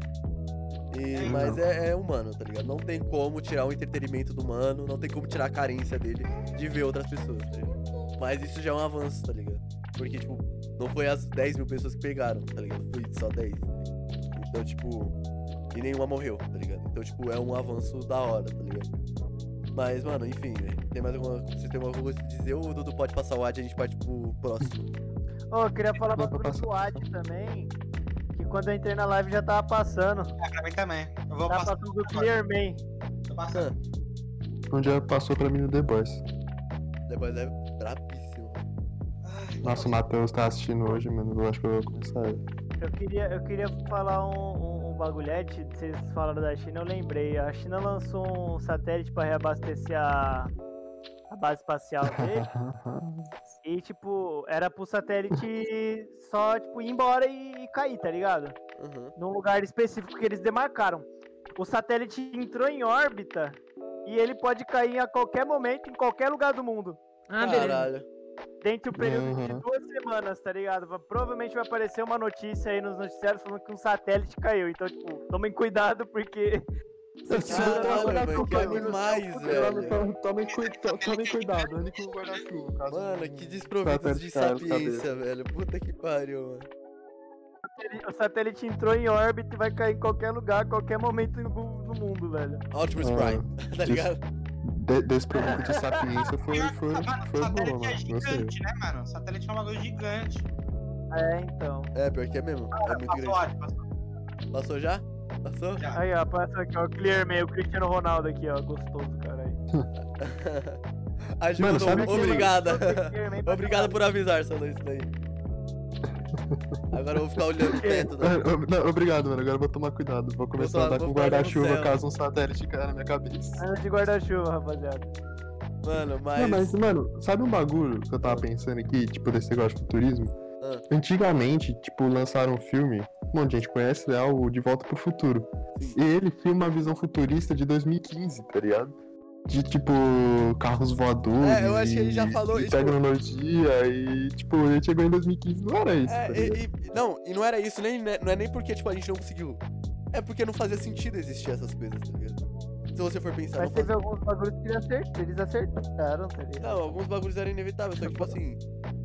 E, É, mas é, é humano, tá ligado? Não tem como tirar o entretenimento do humano, não tem como tirar a carência dele de ver outras pessoas, tá ligado? Mas isso já é um avanço, tá ligado? Porque, tipo, não foi as 10 mil pessoas que pegaram, tá ligado? Foi só 10. tá ligado? Então, tipo. E nenhuma morreu, tá ligado? Então, tipo, é um avanço da hora, tá ligado? Mas, mano, enfim, velho. Tem mais alguma. Você tem alguma coisa pra dizer ou o Dudu pode passar o ad e a gente parte pro próximo? Ô, eu queria falar bagulho passar. do Ad também. Quando eu entrei na live já tava passando. É, pra mim também. Eu vou Tava passar. passando do Clearman. Tô passando. Um dia passou pra mim no The Boys. Depois é brabíssimo. Ai, Nossa, o Matheus tá assistindo hoje, mano. Eu acho que eu vou começar ele. Eu queria, eu queria falar um, um, um bagulhete. Vocês falaram da China, eu lembrei. A China lançou um satélite pra reabastecer a, a base espacial dele. e, tipo, era pro satélite só, tipo, ir embora e, e cair, tá ligado? Uhum. num lugar específico que eles demarcaram. O satélite entrou em órbita e ele pode cair a qualquer momento, em qualquer lugar do mundo. Ah, beleza. Caralho. Dentro do período de Uhum. duas semanas, tá ligado? Va- Provavelmente vai aparecer uma notícia aí nos noticiários falando que um satélite caiu. Então, tipo, tomem cuidado porque. Caralho, velho, que animais, velho. Tomem, tomem, cui- to- tomem cuidado, ande com o guarda-chuva. Mano, que desprovidos de caiu na sapiência, velho. Puta que pariu, mano. O satélite entrou em órbita e vai cair em qualquer lugar, qualquer momento no, mundo, velho. Optimus Ah, Prime, tá ligado? De, desse produto de sapiência foi, foi, mano, foi satélite é mano. Gostei. gigante, né, mano? Satélite é um bagulho gigante. É, então. É, pior que é mesmo. É muito Passou, grande. passou. Passou já? Passou? Aí, ó, passa aqui, ó, o Clearman, o Cristiano Ronaldo aqui, ó, gostoso, cara. Aí. A gente Mano, mandou sabe que- Obrigada. Clearman pra Obrigado por avisar, Sandro, isso daí. Agora eu vou ficar olhando perto. Né? Não, obrigado, mano. Agora eu vou tomar cuidado. Vou começar a andar com guarda-chuva caso um satélite caia na minha cabeça. Anda de guarda-chuva, rapaziada. Mano, mas. Não, mas, mano, sabe um bagulho que eu tava pensando aqui, tipo, desse negócio de futurismo? Ah. Antigamente, tipo, lançaram um filme um monte de gente conhece, é o De Volta pro Futuro. E ele filma a visão futurista de 2015, tá ligado? De tipo, carros voadores. É, eu acho que ele já falou isso, tecnologia e, tipo, ele chegou em 2015, não era isso. É, tá e, e- não, e não era isso, nem, né, não é nem porque, tipo, a gente não conseguiu. É porque não fazia sentido existir essas coisas, tá ligado? Se você for pensar, Mas teve fazia... alguns bagulhos que eles acertaram, eles acertaram, tá ligado? Não, alguns bagulhos eram inevitáveis, só que, tipo assim,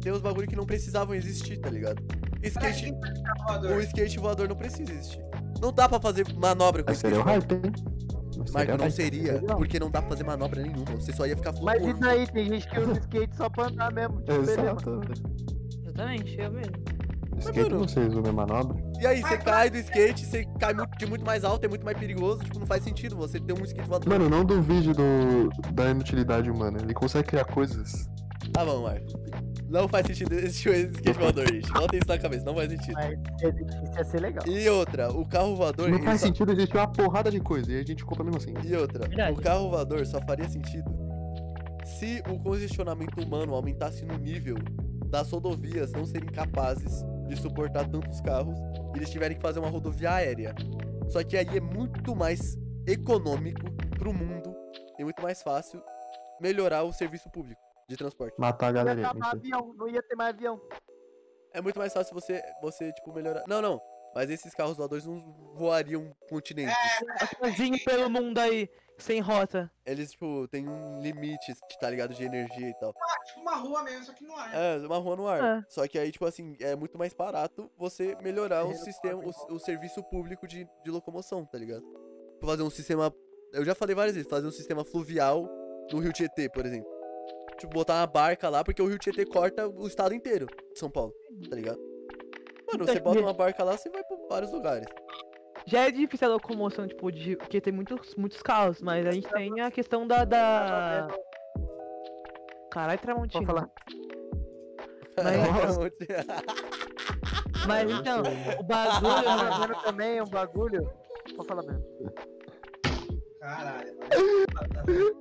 tem uns bagulhos que não precisavam existir, tá ligado? Skate, o skate voador não precisa existir. Não dá pra fazer manobra com Mas skate seria o hype, hein? Mas Marco, não hype. seria, porque não dá pra fazer manobra nenhuma, você só ia ficar Mas flutuando. isso aí, tem gente que usa skate só pra andar mesmo. Tipo, beleza. Exato. Exatamente, eu mesmo. Skate não sei resolver manobra. E aí, você cai do skate, você cai de muito mais alto, é muito mais perigoso, tipo, não faz sentido você ter um skate voador. Mano, não duvide do, da inutilidade humana. Ele consegue criar coisas. Tá bom, Marco. Não faz sentido existir um skate voador, gente. Bota isso na cabeça, não faz sentido. Mas se existisse ia ser legal. E outra, o carro voador. Não faz só- sentido existir uma porrada de coisa. E a gente compra mesmo assim. E outra, Verdade. o carro voador só faria sentido se o congestionamento humano aumentasse no nível das rodovias não serem capazes de suportar tantos carros e eles tiverem que fazer uma rodovia aérea. Só que aí é muito mais econômico pro mundo e muito mais fácil melhorar o serviço público de transporte. Matar a Ia acabar mentira. avião, não ia ter mais avião. É muito mais fácil você, você tipo, melhorar. Não, não. Mas esses carros voadores não voariam continentes. Sozinho pelo mundo aí, sem rota. Eles, tipo, tem um limite, tá ligado? De energia e tal. Tipo uma rua mesmo, só que não é. É, uma rua no ar. É. Só que aí, tipo assim, é muito mais barato você melhorar o sistema, o, o serviço público de, de locomoção, tá ligado? Fazer um sistema. Eu já falei várias vezes, fazer um sistema fluvial no Rio Tietê, por exemplo. Tipo, botar uma barca lá, porque o Rio Tietê corta o estado inteiro de São Paulo, tá ligado? Mano, você bota uma barca lá, você vai pra vários lugares. Já é difícil a locomoção, tipo, de, porque tem muitos, muitos carros, mas a gente tem a questão da. da... Caralho, Tramontina. Pode falar. Mas então, o bagulho. Também um bagulho. Pode falar mesmo. Caralho.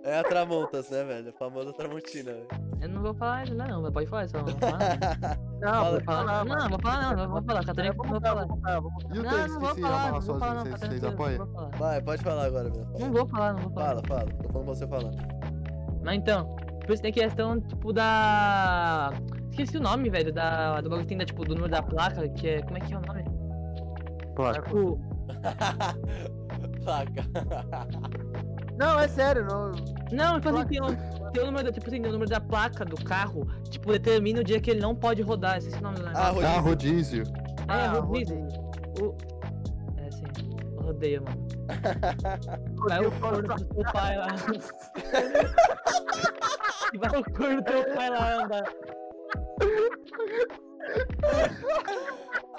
é a Tramontas, né, velho? A famosa Tramontina, velho. Eu não vou falar ainda, não, mas pode falar só. Não, vou falar, Não, não. falar, não, vou falar, não, vou falar. Catarina, vou falar. E o não que vou se falar, amarra não vou falar, sozinho, não. vocês- Catarina, vocês não apoiam? vou. Vai, pode falar agora, meu. Não vou falar, não vou falar. Fala, fala. Tô falando pra você falar. Mas então, por isso tem questão, tipo, da. Esqueci o nome, velho, da, do bagulho que tem, da, tipo, do número da placa, que é. Como é que é o nome? Placa. Tipo, Placa. Não, é sério. Não... Não, tipo assim, tem o, tem o número da, tipo assim, tem o número da placa do carro, tipo, determina o dia que ele não pode rodar. Esqueci o nome do negócio. Ah, Ah, rodízio. rodízio. É, Ah, rodízio. rodei. O... É, sim. Rodeio, mano. Vai o corno do teu pai lá. Vai o corno do teu pai lá andar.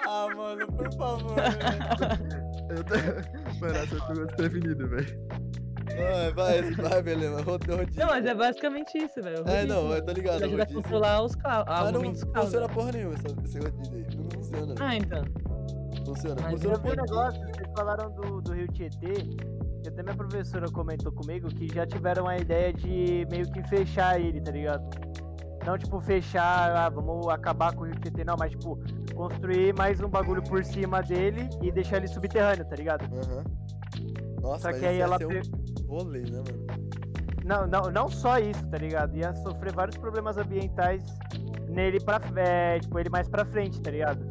Ah, mano, por favor. Eu tô- Mano, essa eu tô desprevenido, velho. Vai, vai, vai, beleza. Rod- Rodízio. Não, mas é basicamente isso, velho. É, não, rodízio. eu tô ligado. Ele ajuda a controlar os carros. Ah, não carros. funciona porra nenhuma essa- esse rodízio aí. Não funciona. Ah, então. Funciona. mas Funciona Eu vi um porra negócio, vocês falaram do, do Rio Tietê, que até minha professora comentou comigo que já tiveram a ideia de meio que fechar ele, tá ligado? Não tipo fechar, ah, vamos acabar com o Rio Tietê, não, mas tipo, construir mais um bagulho por cima dele e deixar ele subterrâneo, tá ligado? Aham. Nossa, Só mas que aí ela pe- um rolê, né, mano? Não, não, não só isso, tá ligado? Ia sofrer vários problemas ambientais nele pra é, tipo, ele mais pra frente, tá ligado?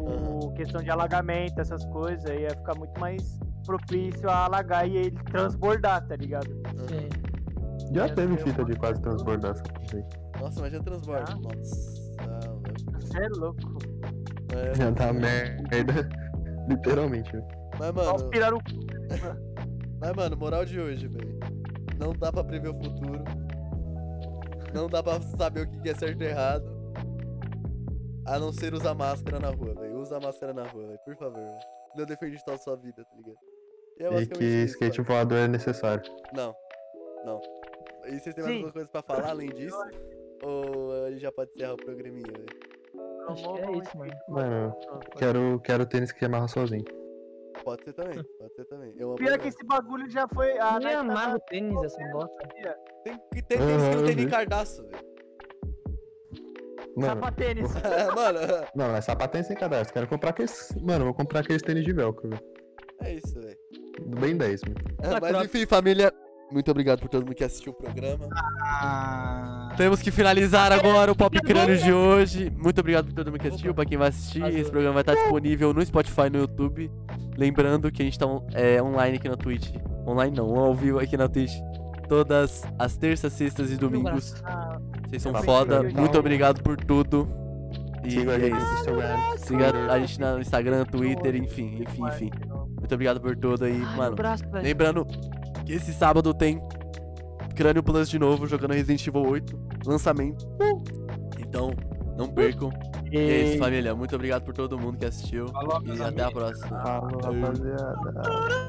O questão de alagamento, essas coisas, ia ficar muito mais propício a alagar e ele transbordar, tá ligado? Sim. Já teve fita de uma quase transbordar essa coisa aí. Nossa, imagina transbordo. Ah. Nossa, louco. Você é louco. É. Já dá merda. Literalmente, velho. Mas, mano, pirar o mas, mano, moral de hoje, velho. Não dá pra prever o futuro. Não dá pra saber o que é certo e errado. A não ser usar máscara na rua, velho. Usa máscara na rua, velho. Por favor, velho. Não defende de toda a sua vida, tá ligado? E é E que isso, skate velho. voador é necessário. Não. Não. E vocês têm mais Sim. alguma coisa pra falar além disso? Ou a gente já pode encerrar o programinha, velho? Acho que é isso, mano. Mano, quero, quero tênis que amarra sozinho. Pode ser também, pode ser também. Eu Pior que esse bagulho já foi. A Nem Nike tá amarra o tênis, essa bosta. Tem, que- tem tênis que não tem nem cardaço, velho. Mano, Sapatênis. É, mano, não, não é sapatênis sem cadastro. Quero comprar aqueles. Mano, eu vou comprar aqueles tênis de velcro, velho. é isso, velho. Bem 10, mano. É, Tá mas enfim, família, muito obrigado por todo mundo que assistiu o programa. Ah, Temos que finalizar agora o Pop Crânio de hoje. Muito obrigado por todo mundo que assistiu, pra quem vai assistir. Esse programa vai estar disponível no Spotify e no YouTube. Lembrando que a gente tá é, online aqui na Twitch. Online não, ao vivo aqui na Twitch. Todas as terças, sextas e domingos. Vocês são foda. Muito obrigado por tudo. E Siga a é gente no isso. Instagram. Siga Twitter. a gente no Instagram, Twitter, enfim, enfim, enfim. Muito obrigado por tudo aí, mano. Lembrando esse sábado tem Crânio Plus de novo, jogando Resident Evil 8, lançamento. Então, não percam. E é isso, família. Muito obrigado por todo mundo que assistiu. falou, E até a amigos. próxima. Falou, rapaziada.